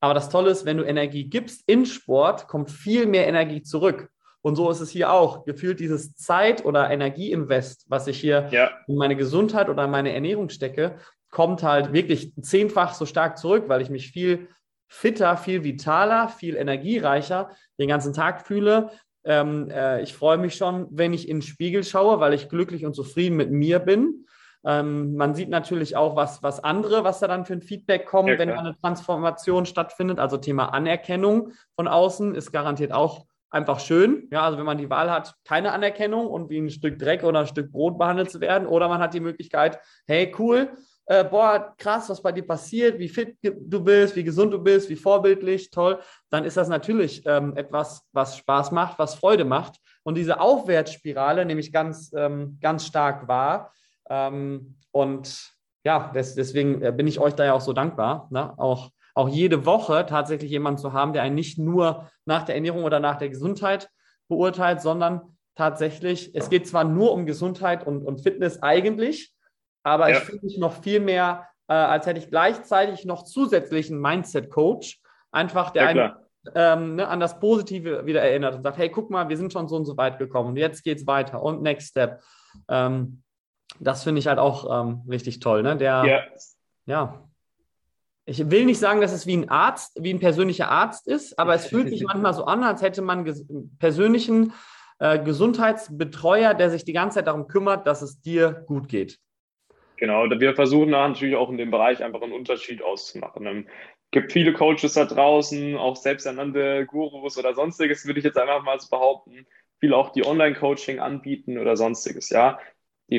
Aber das Tolle ist, wenn du Energie gibst in Sport, kommt viel mehr Energie zurück. Und so ist es hier auch. Gefühlt dieses Zeit- oder Energieinvest, was ich hier ja. in meine Gesundheit oder in meine Ernährung stecke, kommt halt wirklich zehnfach so stark zurück, weil ich mich viel fitter, viel vitaler, viel energiereicher den ganzen Tag fühle. Ähm, äh, ich freue mich schon, wenn ich in den Spiegel schaue, weil ich glücklich und zufrieden mit mir bin. Ähm, man sieht natürlich auch, was, was andere, was da dann für ein Feedback kommt, ja, wenn eine Transformation stattfindet. Also Thema Anerkennung von außen ist garantiert auch einfach schön. Ja, also wenn man die Wahl hat, keine Anerkennung und wie ein Stück Dreck oder ein Stück Brot behandelt zu werden, oder man hat die Möglichkeit, hey, cool, äh, boah, krass, was bei dir passiert, wie fit du bist, wie gesund du bist, wie vorbildlich, toll, dann ist das natürlich ähm, etwas, was Spaß macht, was Freude macht. Und diese Aufwärtsspirale nehme ich ganz, ähm, ganz stark wahr. Ähm, und ja, des, deswegen äh, bin ich euch da ja auch so dankbar. Ne? Auch, auch jede Woche tatsächlich jemanden zu haben, der einen nicht nur nach der Ernährung oder nach der Gesundheit beurteilt, sondern tatsächlich, es geht zwar nur um Gesundheit und, und Fitness eigentlich, aber ja. ich fühle mich noch viel mehr, äh, als hätte ich gleichzeitig noch zusätzlichen Mindset-Coach, einfach der ja, einen ähm, ne, an das Positive wieder erinnert und sagt, hey, guck mal, wir sind schon so und so weit gekommen und jetzt geht es weiter und Next Step. Ähm, das finde ich halt auch ähm, richtig toll. Ne? Der, ja. ja. Ich will nicht sagen, dass es wie ein Arzt, wie ein persönlicher Arzt ist, aber es fühlt sich manchmal so an, als hätte man einen persönlichen äh, Gesundheitsbetreuer, der sich die ganze Zeit darum kümmert, dass es dir gut geht. Genau, wir versuchen natürlich auch in dem Bereich einfach einen Unterschied auszumachen. Es ähm, gibt viele Coaches da draußen, auch selbsternannte Gurus oder sonstiges, würde ich jetzt einfach mal so behaupten. Viele auch, die Online-Coaching anbieten oder sonstiges, ja.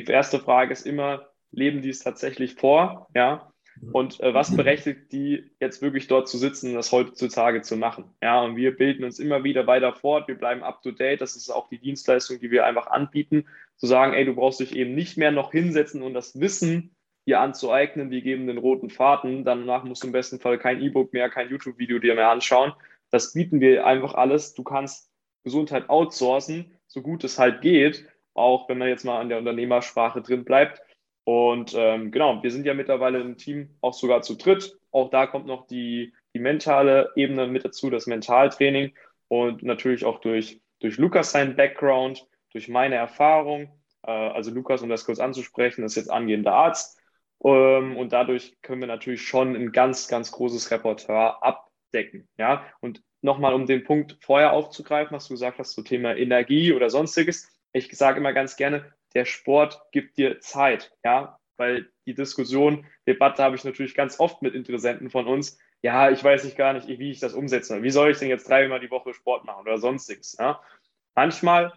Die erste Frage ist immer, leben die es tatsächlich vor, ja? Und äh, was berechtigt die jetzt wirklich dort zu sitzen und das heutzutage zu machen? Ja, und wir bilden uns immer wieder weiter fort, wir bleiben up to date. Das ist auch die Dienstleistung, die wir einfach anbieten, zu sagen, ey, du brauchst dich eben nicht mehr noch hinsetzen und das Wissen dir anzueignen, wir geben den roten Faden. Danach musst du im besten Fall kein E-Book mehr, kein YouTube-Video dir mehr anschauen. Das bieten wir einfach alles. Du kannst Gesundheit outsourcen, so gut es halt geht, auch wenn man jetzt mal an der Unternehmersprache drin bleibt. Und ähm, genau, wir sind ja mittlerweile im Team auch sogar zu dritt. Auch da kommt noch die, die mentale Ebene mit dazu, das Mentaltraining und natürlich auch durch, durch Lukas sein Background, durch meine Erfahrung. Äh, also Lukas, um das kurz anzusprechen, ist jetzt angehender Arzt. Ähm, und dadurch können wir natürlich schon ein ganz, ganz großes Repertoire abdecken. Ja, und nochmal, um den Punkt vorher aufzugreifen, was du gesagt hast, so Thema Energie oder sonstiges. Ich sage immer ganz gerne, der Sport gibt dir Zeit, ja, weil die Diskussion, Debatte habe ich natürlich ganz oft mit Interessenten von uns. Ja, ich weiß nicht gar nicht, wie ich das umsetze. Wie soll ich denn jetzt dreimal die Woche Sport machen oder sonstiges? Ja? Manchmal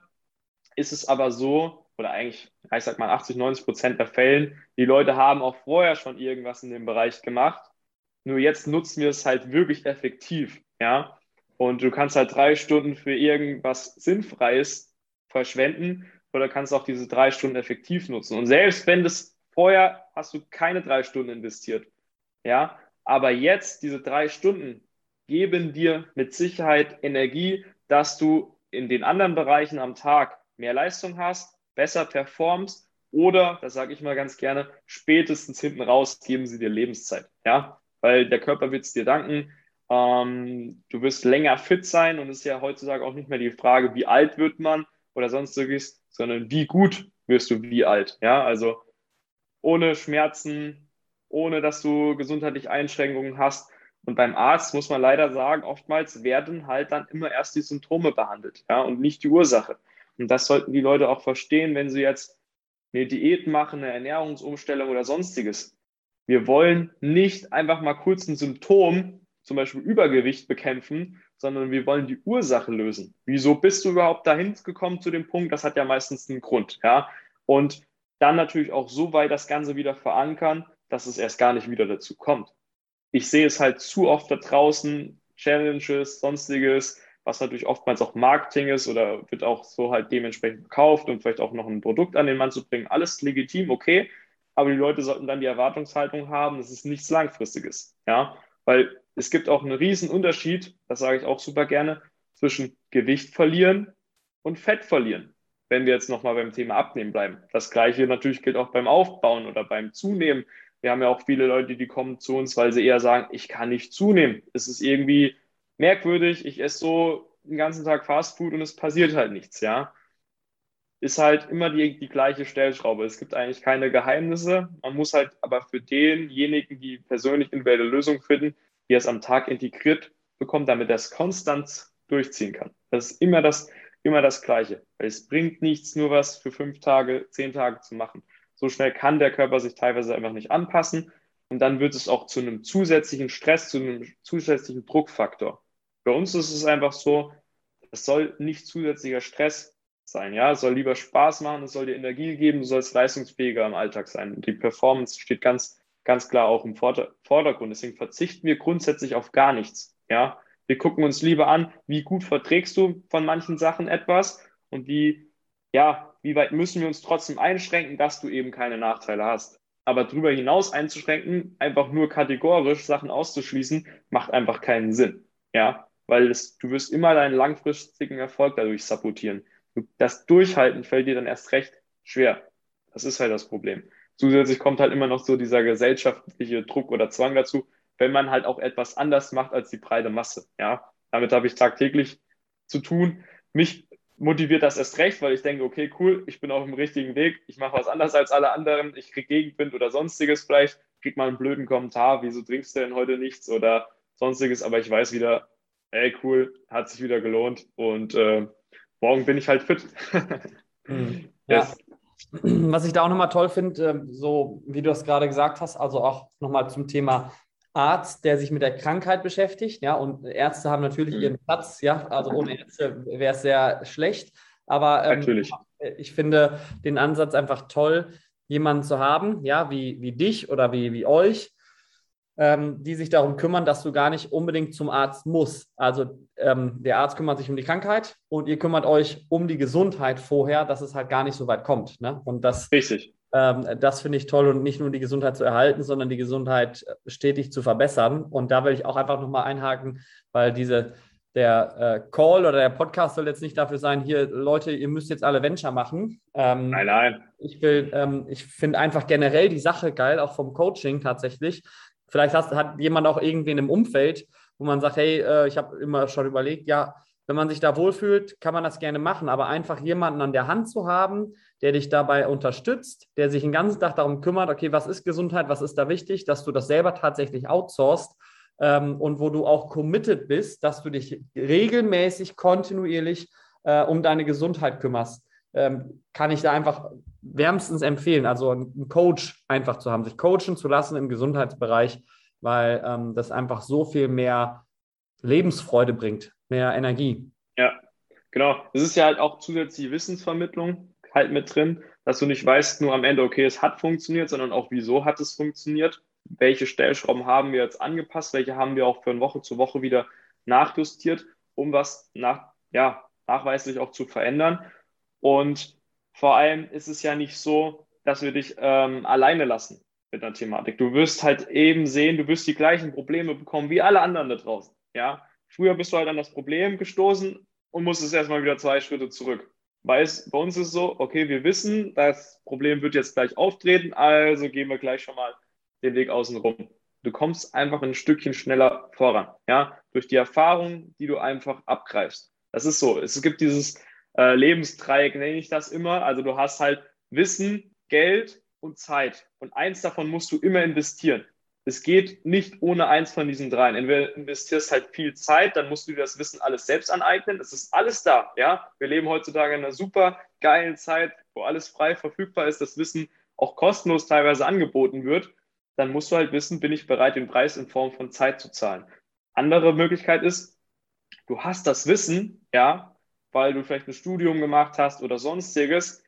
ist es aber so, oder eigentlich, ich sag mal 80, 90 Prozent der Fällen, die Leute haben auch vorher schon irgendwas in dem Bereich gemacht. Nur jetzt nutzen wir es halt wirklich effektiv, ja. Und du kannst halt drei Stunden für irgendwas Sinnfreies verschwenden oder kannst auch diese drei Stunden effektiv nutzen. Und selbst wenn das vorher hast du keine drei Stunden investiert, ja, aber jetzt diese drei Stunden geben dir mit Sicherheit Energie, dass du in den anderen Bereichen am Tag mehr Leistung hast, besser performst oder, das sage ich mal ganz gerne, spätestens hinten raus geben sie dir Lebenszeit, ja, weil der Körper wird es dir danken. Ähm, du wirst länger fit sein und es ist ja heutzutage auch nicht mehr die Frage, wie alt wird man oder sonstiges, sondern wie gut wirst du wie alt. Ja, also ohne Schmerzen, ohne dass du gesundheitliche Einschränkungen hast. Und beim Arzt muss man leider sagen, oftmals werden halt dann immer erst die Symptome behandelt, ja, und nicht die Ursache. Und das sollten die Leute auch verstehen, wenn sie jetzt eine Diät machen, eine Ernährungsumstellung oder sonstiges. Wir wollen nicht einfach mal kurz ein Symptom, zum Beispiel Übergewicht, bekämpfen, sondern wir wollen die Ursache lösen. Wieso bist du überhaupt dahin gekommen zu dem Punkt? Das hat ja meistens einen Grund, ja. Und dann natürlich auch so weit das Ganze wieder verankern, dass es erst gar nicht wieder dazu kommt. Ich sehe es halt zu oft da draußen, Challenges, sonstiges, was natürlich oftmals auch Marketing ist oder wird auch so halt dementsprechend verkauft und vielleicht auch noch ein Produkt an den Mann zu bringen. Alles legitim, okay, aber die Leute sollten dann die Erwartungshaltung haben, dass es nichts Langfristiges, ja, weil es gibt auch einen riesen Unterschied, das sage ich auch super gerne, zwischen Gewicht verlieren und Fett verlieren. Wenn wir jetzt nochmal beim Thema Abnehmen bleiben. Das gleiche natürlich gilt auch beim Aufbauen oder beim Zunehmen. Wir haben ja auch viele Leute, die kommen zu uns, weil sie eher sagen, ich kann nicht zunehmen. Es ist irgendwie merkwürdig, ich esse so den ganzen Tag Fastfood und es passiert halt nichts, ja. Ist halt immer die, die gleiche Stellschraube. Es gibt eigentlich keine Geheimnisse. Man muss halt aber für denjenigen, die persönlich individuelle Lösungen finden, die es am Tag integriert bekommt, damit er es konstant durchziehen kann. Das ist immer das, immer das Gleiche. Es bringt nichts, nur was für fünf Tage, zehn Tage zu machen. So schnell kann der Körper sich teilweise einfach nicht anpassen. Und dann wird es auch zu einem zusätzlichen Stress, zu einem zusätzlichen Druckfaktor. Bei uns ist es einfach so, es soll nicht zusätzlicher Stress sein. Ja, es soll lieber Spaß machen, es soll dir Energie geben, du sollst leistungsfähiger im Alltag sein. Die Performance steht ganz, ganz klar auch im Vordergrund. Deswegen verzichten wir grundsätzlich auf gar nichts. Ja, wir gucken uns lieber an, wie gut verträgst du von manchen Sachen etwas und wie, ja, wie weit müssen wir uns trotzdem einschränken, dass du eben keine Nachteile hast. Aber darüber hinaus einzuschränken, einfach nur kategorisch Sachen auszuschließen, macht einfach keinen Sinn. Ja, weil es, du wirst immer deinen langfristigen Erfolg dadurch sabotieren. Das Durchhalten fällt dir dann erst recht schwer. Das ist halt das Problem. Zusätzlich kommt halt immer noch so dieser gesellschaftliche Druck oder Zwang dazu, wenn man halt auch etwas anders macht als die breite Masse. Ja, damit habe ich tagtäglich zu tun. Mich motiviert das erst recht, weil ich denke, okay, cool, ich bin auf dem richtigen Weg, ich mache was anders als alle anderen, ich kriege Gegenwind oder sonstiges vielleicht, krieg mal einen blöden Kommentar, wieso trinkst du denn heute nichts oder sonstiges, aber ich weiß wieder, ey, cool, hat sich wieder gelohnt und äh, morgen bin ich halt fit. Mhm. yes. Ja. Was ich da auch nochmal toll finde, ähm, so wie du das gerade gesagt hast, also auch nochmal zum Thema Arzt, der sich mit der Krankheit beschäftigt, ja, und Ärzte haben natürlich mhm. ihren Platz, ja, also ohne Ärzte wäre es sehr schlecht, aber ähm, ich finde den Ansatz einfach toll, jemanden zu haben, ja, wie, wie dich oder wie, wie euch, ähm, die sich darum kümmern, dass du gar nicht unbedingt zum Arzt musst. Also ähm, der Arzt kümmert sich um die Krankheit und ihr kümmert euch um die Gesundheit vorher, dass es halt gar nicht so weit kommt. Ne? Und das, Richtig. Ähm, das finde ich toll und nicht nur die Gesundheit zu erhalten, sondern die Gesundheit stetig zu verbessern. Und da will ich auch einfach nochmal einhaken, weil diese der äh, Call oder der Podcast soll jetzt nicht dafür sein, hier Leute, ihr müsst jetzt alle Venture machen. Ähm, nein, nein. Ich will, ähm, ich finde einfach generell die Sache geil, auch vom Coaching tatsächlich, Vielleicht hast, hat jemand auch irgendwen im Umfeld, wo man sagt, hey, äh, ich habe immer schon überlegt, ja, wenn man sich da wohlfühlt, kann man das gerne machen, aber einfach jemanden an der Hand zu haben, der dich dabei unterstützt, der sich den ganzen Tag darum kümmert, okay, was ist Gesundheit, was ist da wichtig, dass du das selber tatsächlich outsourcest ähm, und wo du auch committed bist, dass du dich regelmäßig, kontinuierlich äh, um deine Gesundheit kümmerst, ähm, kann ich da einfach wärmstens empfehlen, also einen Coach einfach zu haben, sich coachen zu lassen im Gesundheitsbereich, weil ähm, das einfach so viel mehr Lebensfreude bringt, mehr Energie. Ja, genau. Das ist ja halt auch zusätzliche Wissensvermittlung halt mit drin, dass du nicht weißt nur am Ende, okay, es hat funktioniert, sondern auch, wieso hat es funktioniert, welche Stellschrauben haben wir jetzt angepasst, welche haben wir auch von Woche zu Woche wieder nachjustiert, um was nach, ja, nachweislich auch zu verändern. Und vor allem ist es ja nicht so, dass wir dich ähm, alleine lassen mit der Thematik. Du wirst halt eben sehen, du wirst die gleichen Probleme bekommen wie alle anderen da draußen. Ja, früher bist du halt an das Problem gestoßen und musstest erstmal wieder zwei Schritte zurück. Weil es, bei uns ist es so, okay, wir wissen, das Problem wird jetzt gleich auftreten, also gehen wir gleich schon mal den Weg außen rum. Du kommst einfach ein Stückchen schneller voran, ja, durch die Erfahrung, die du einfach abgreifst. Das ist so. Es gibt dieses äh, Lebensdreieck, nenne ich das immer. Also du hast halt Wissen, Geld und Zeit. Und eins davon musst du immer investieren. Es geht nicht ohne eins von diesen dreien. Entweder investierst halt viel Zeit, dann musst du dir das Wissen alles selbst aneignen. Es ist alles da, ja. Wir leben heutzutage in einer super geilen Zeit, wo alles frei verfügbar ist, das Wissen auch kostenlos teilweise angeboten wird. Dann musst du halt wissen, bin ich bereit, den Preis in Form von Zeit zu zahlen. Andere Möglichkeit ist, du hast das Wissen, ja, weil du vielleicht ein Studium gemacht hast oder sonstiges,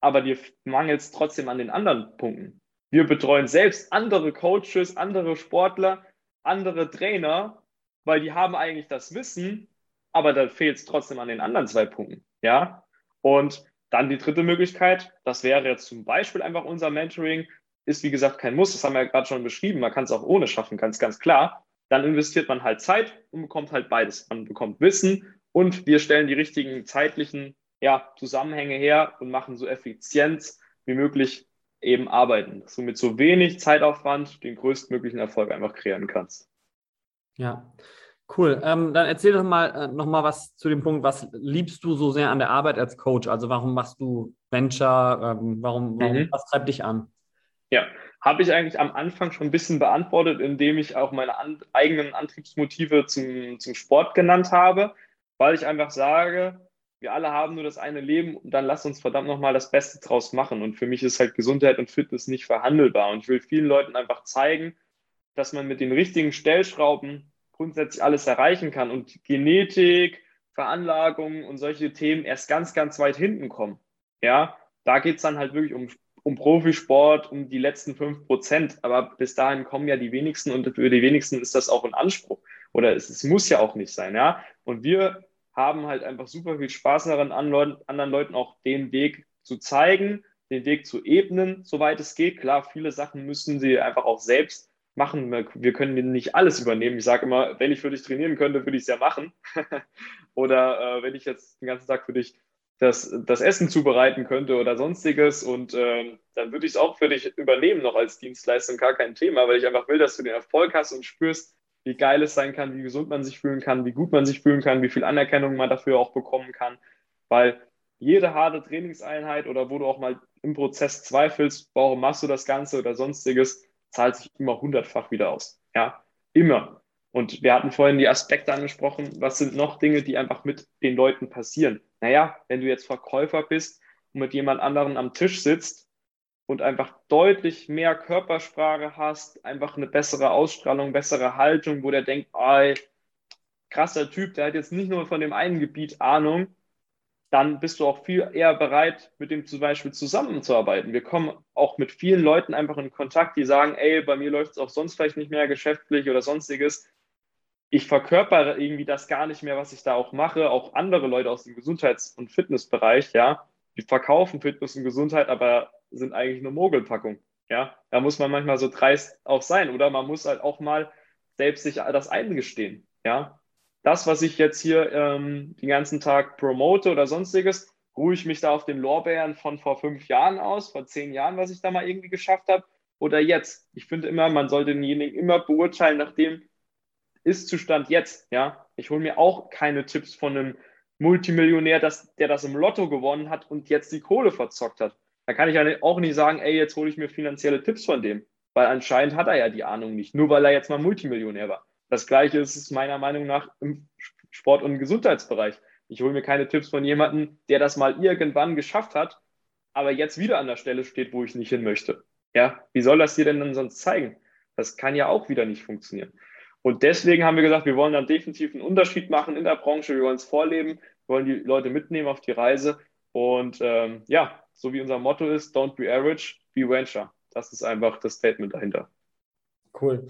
aber dir mangelt es trotzdem an den anderen Punkten. Wir betreuen selbst andere Coaches, andere Sportler, andere Trainer, weil die haben eigentlich das Wissen, aber da fehlt es trotzdem an den anderen zwei Punkten. Ja. Und dann die dritte Möglichkeit, das wäre jetzt zum Beispiel einfach unser Mentoring, ist wie gesagt kein Muss, das haben wir ja gerade schon beschrieben, man kann es auch ohne schaffen, ganz, ganz klar. Dann investiert man halt Zeit und bekommt halt beides. Man bekommt Wissen und wir stellen die richtigen zeitlichen ja, Zusammenhänge her und machen so effizient wie möglich eben arbeiten, dass du mit so wenig Zeitaufwand den größtmöglichen Erfolg einfach kreieren kannst. Ja, cool. Ähm, dann erzähl doch mal äh, noch mal was zu dem Punkt, was liebst du so sehr an der Arbeit als Coach? Also warum machst du Venture? Ähm, warum, warum mhm. was treibt dich an? Ja, habe ich eigentlich am Anfang schon ein bisschen beantwortet, indem ich auch meine an eigenen Antriebsmotive zum, zum Sport genannt habe, weil ich einfach sage, wir alle haben nur das eine Leben und dann lass uns verdammt nochmal das Beste draus machen. Und für mich ist halt Gesundheit und Fitness nicht verhandelbar. Und ich will vielen Leuten einfach zeigen, dass man mit den richtigen Stellschrauben grundsätzlich alles erreichen kann und Genetik, Veranlagung und solche Themen erst ganz, ganz weit hinten kommen. Ja, da geht es dann halt wirklich um, um Profisport, um die letzten fünf Prozent. Aber bis dahin kommen ja die wenigsten und für die wenigsten ist das auch ein Anspruch. Oder es, es muss ja auch nicht sein, ja. Und wir haben halt einfach super viel Spaß daran, anderen Leuten auch den Weg zu zeigen, den Weg zu ebnen, soweit es geht. Klar, viele Sachen müssen sie einfach auch selbst machen. Wir können nicht alles übernehmen. Ich sage immer, wenn ich für dich trainieren könnte, würde ich es ja machen. oder äh, wenn ich jetzt den ganzen Tag für dich das, das Essen zubereiten könnte oder sonstiges und äh, dann würde ich es auch für dich übernehmen noch als Dienstleistung, gar kein Thema, weil ich einfach will, dass du den Erfolg hast und spürst, wie geil es sein kann, wie gesund man sich fühlen kann, wie gut man sich fühlen kann, wie viel Anerkennung man dafür auch bekommen kann. Weil jede harte Trainingseinheit oder wo du auch mal im Prozess zweifelst, warum machst du das Ganze oder sonstiges, zahlt sich immer hundertfach wieder aus. Ja, immer. Und wir hatten vorhin die Aspekte angesprochen, was sind noch Dinge, die einfach mit den Leuten passieren. Naja, wenn du jetzt Verkäufer bist und mit jemand anderen am Tisch sitzt, und einfach deutlich mehr Körpersprache hast, einfach eine bessere Ausstrahlung, bessere Haltung, wo der denkt, ey, krasser Typ, der hat jetzt nicht nur von dem einen Gebiet Ahnung, dann bist du auch viel eher bereit, mit dem zum Beispiel zusammenzuarbeiten. Wir kommen auch mit vielen Leuten einfach in Kontakt, die sagen, ey, bei mir läuft es auch sonst vielleicht nicht mehr geschäftlich oder sonstiges. Ich verkörpere irgendwie das gar nicht mehr, was ich da auch mache. Auch andere Leute aus dem Gesundheits- und Fitnessbereich, ja, die verkaufen Fitness und Gesundheit, aber sind eigentlich eine Mogelpackung. Ja, da muss man manchmal so dreist auch sein oder man muss halt auch mal selbst sich das eingestehen. Ja, das, was ich jetzt hier ähm, den ganzen Tag promote oder sonstiges, ruhe ich mich da auf den Lorbeeren von vor fünf Jahren aus, vor zehn Jahren, was ich da mal irgendwie geschafft habe, oder jetzt. Ich finde immer, man sollte denjenigen immer beurteilen nach dem Ist-Zustand jetzt. Ja, ich hole mir auch keine Tipps von einem Multimillionär, das, der das im Lotto gewonnen hat und jetzt die Kohle verzockt hat. Da kann ich auch nicht sagen, ey, jetzt hole ich mir finanzielle Tipps von dem, weil anscheinend hat er ja die Ahnung nicht, nur weil er jetzt mal Multimillionär war. Das gleiche ist es meiner Meinung nach im Sport- und Gesundheitsbereich. Ich hole mir keine Tipps von jemandem, der das mal irgendwann geschafft hat, aber jetzt wieder an der Stelle steht, wo ich nicht hin möchte. Ja, wie soll das dir denn dann sonst zeigen? Das kann ja auch wieder nicht funktionieren. Und deswegen haben wir gesagt, wir wollen dann definitiv einen Unterschied machen in der Branche. Wir wollen es vorleben, wollen die Leute mitnehmen auf die Reise. Und ähm, ja, so wie unser Motto ist, don't be average, be venture. Das ist einfach das Statement dahinter. Cool.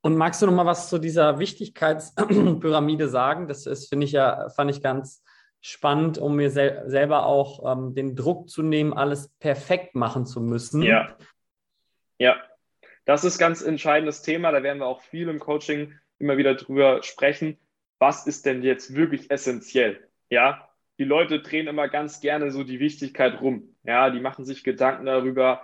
Und magst du noch mal was zu dieser Wichtigkeitspyramide sagen? Das ist, finde ich ja, fand ich ganz spannend, um mir sel selber auch ähm, den Druck zu nehmen, alles perfekt machen zu müssen. Ja. Ja. Das ist ganz entscheidendes Thema. Da werden wir auch viel im Coaching immer wieder drüber sprechen. Was ist denn jetzt wirklich essentiell? Ja, die Leute drehen immer ganz gerne so die Wichtigkeit rum. Ja, die machen sich Gedanken darüber,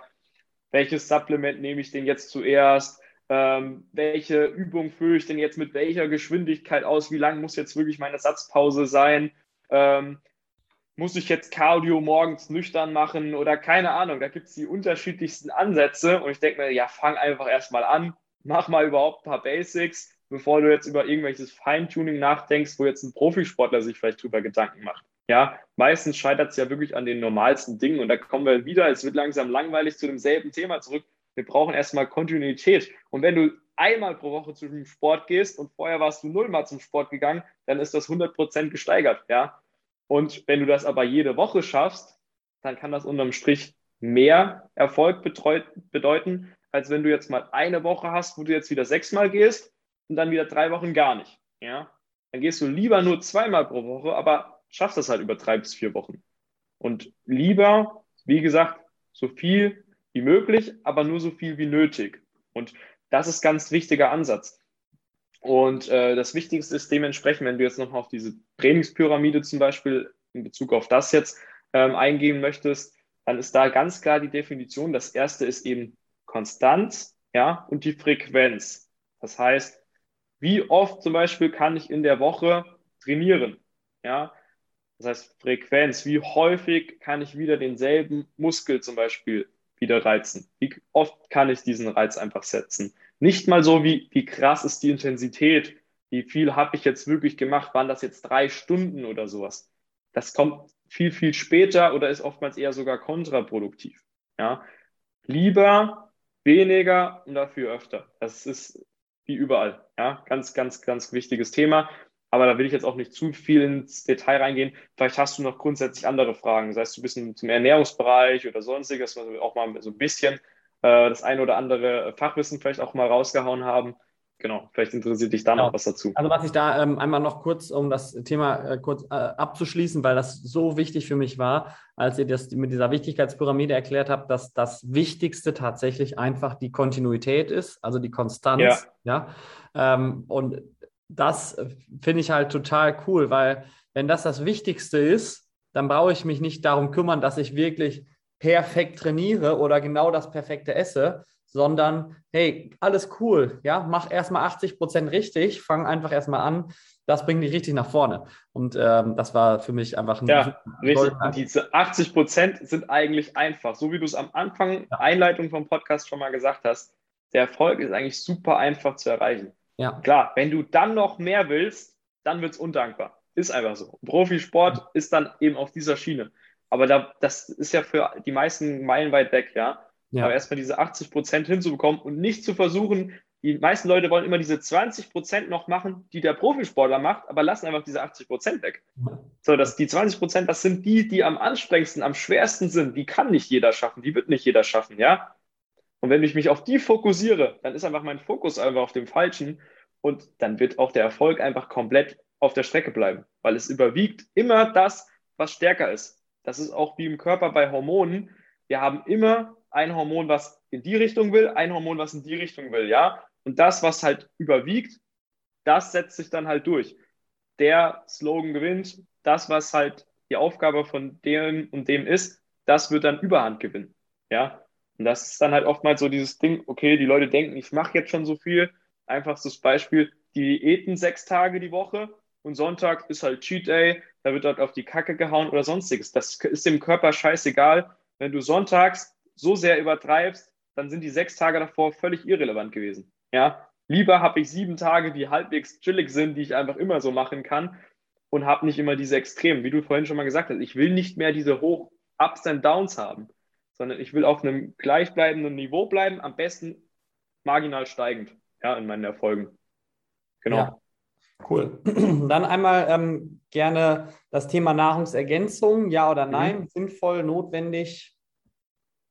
welches Supplement nehme ich denn jetzt zuerst? ähm, welche Übung führe ich denn jetzt mit welcher Geschwindigkeit aus, wie lang muss jetzt wirklich meine Satzpause sein, ähm, muss ich jetzt Cardio morgens nüchtern machen oder keine Ahnung, da gibt es die unterschiedlichsten Ansätze und ich denke mir, ja, fang einfach erstmal an, mach mal überhaupt ein paar Basics, bevor du jetzt über irgendwelches Feintuning nachdenkst, wo jetzt ein Profisportler sich vielleicht drüber Gedanken macht. Ja, meistens scheitert es ja wirklich an den normalsten Dingen und da kommen wir wieder, es wird langsam langweilig zu demselben Thema zurück. Wir brauchen erstmal Kontinuität. Und wenn du einmal pro Woche zum Sport gehst und vorher warst du nullmal zum Sport gegangen, dann ist das 100% gesteigert. Ja? Und wenn du das aber jede Woche schaffst, dann kann das unterm Strich mehr Erfolg bedeuten, als wenn du jetzt mal eine Woche hast, wo du jetzt wieder sechsmal gehst und dann wieder drei Wochen gar nicht. Ja? Dann gehst du lieber nur zweimal pro Woche, aber schaffst das halt über drei bis vier Wochen. Und lieber, wie gesagt, so viel wie möglich, aber nur so viel wie nötig. Und das ist ganz wichtiger Ansatz. Und äh, das Wichtigste ist dementsprechend, wenn du jetzt nochmal auf diese Trainingspyramide zum Beispiel in Bezug auf das jetzt ähm, eingehen möchtest, dann ist da ganz klar die Definition. Das erste ist eben Konstanz, ja, und die Frequenz. Das heißt, wie oft zum Beispiel kann ich in der Woche trainieren, ja. Das heißt, Frequenz, wie häufig kann ich wieder denselben Muskel zum Beispiel wieder reizen? Wie oft kann ich diesen Reiz einfach setzen? Nicht mal so, wie, wie krass ist die Intensität, wie viel habe ich jetzt wirklich gemacht, waren das jetzt drei Stunden oder sowas. Das kommt viel, viel später oder ist oftmals eher sogar kontraproduktiv. Ja? Lieber weniger und dafür öfter. Das ist wie überall. Ja? Ganz, ganz, ganz wichtiges Thema. Aber da will ich jetzt auch nicht zu viel ins Detail reingehen. Vielleicht hast du noch grundsätzlich andere Fragen. Das heißt, du bist zum Ernährungsbereich oder sonstiges, was wir auch mal so ein bisschen äh, das eine oder andere Fachwissen vielleicht auch mal rausgehauen haben. Genau, vielleicht interessiert dich da genau. noch was dazu. Also was ich da ähm, einmal noch kurz, um das Thema äh, kurz äh, abzuschließen, weil das so wichtig für mich war, als ihr das mit dieser Wichtigkeitspyramide erklärt habt, dass das Wichtigste tatsächlich einfach die Kontinuität ist, also die Konstanz. Ja. ja? Ähm, und das finde ich halt total cool, weil wenn das das Wichtigste ist, dann brauche ich mich nicht darum kümmern, dass ich wirklich perfekt trainiere oder genau das perfekte esse, sondern hey, alles cool, ja, mach erstmal 80 Prozent richtig, fang einfach erstmal an, das bringt dich richtig nach vorne. Und ähm, das war für mich einfach ein. Ja, richtig. Diese 80 Prozent sind eigentlich einfach, so wie du es am Anfang, ja. Einleitung vom Podcast schon mal gesagt hast. Der Erfolg ist eigentlich super einfach zu erreichen. Ja. Klar, wenn du dann noch mehr willst, dann wird es undankbar. Ist einfach so. Profisport ist dann eben auf dieser Schiene. Aber da, das ist ja für die meisten meilenweit weg, ja. Ja. Aber erstmal diese 80 Prozent hinzubekommen und nicht zu versuchen, die meisten Leute wollen immer diese 20 Prozent noch machen, die der Profisportler macht, aber lassen einfach diese 80 Prozent weg. So, dass die 20 Prozent, das sind die, die am anstrengendsten, am schwersten sind. Die kann nicht jeder schaffen, die wird nicht jeder schaffen, ja. Und wenn ich mich auf die fokussiere, dann ist einfach mein Fokus einfach auf dem Falschen und dann wird auch der Erfolg einfach komplett auf der Strecke bleiben, weil es überwiegt immer das, was stärker ist. Das ist auch wie im Körper bei Hormonen. Wir haben immer ein Hormon, was in die Richtung will, ein Hormon, was in die Richtung will, ja. Und das, was halt überwiegt, das setzt sich dann halt durch. Der Slogan gewinnt, das, was halt die Aufgabe von dem und dem ist, das wird dann Überhand gewinnen, ja. Und das ist dann halt oftmals so dieses Ding, okay, die Leute denken, ich mache jetzt schon so viel. Einfachstes Beispiel, die Diäten sechs Tage die Woche und Sonntag ist halt Cheat Day, da wird dort auf die Kacke gehauen oder sonstiges. Das ist dem Körper scheißegal. Wenn du sonntags so sehr übertreibst, dann sind die sechs Tage davor völlig irrelevant gewesen. Ja, lieber habe ich sieben Tage, die halbwegs chillig sind, die ich einfach immer so machen kann und habe nicht immer diese Extremen, wie du vorhin schon mal gesagt hast. Ich will nicht mehr diese hoch Ups and Downs haben, sondern ich will auf einem gleichbleibenden Niveau bleiben, am besten marginal steigend, ja, in meinen Erfolgen. Genau. Ja. Cool. Dann einmal ähm, gerne das Thema Nahrungsergänzung, ja oder mhm. nein, mhm. sinnvoll, notwendig?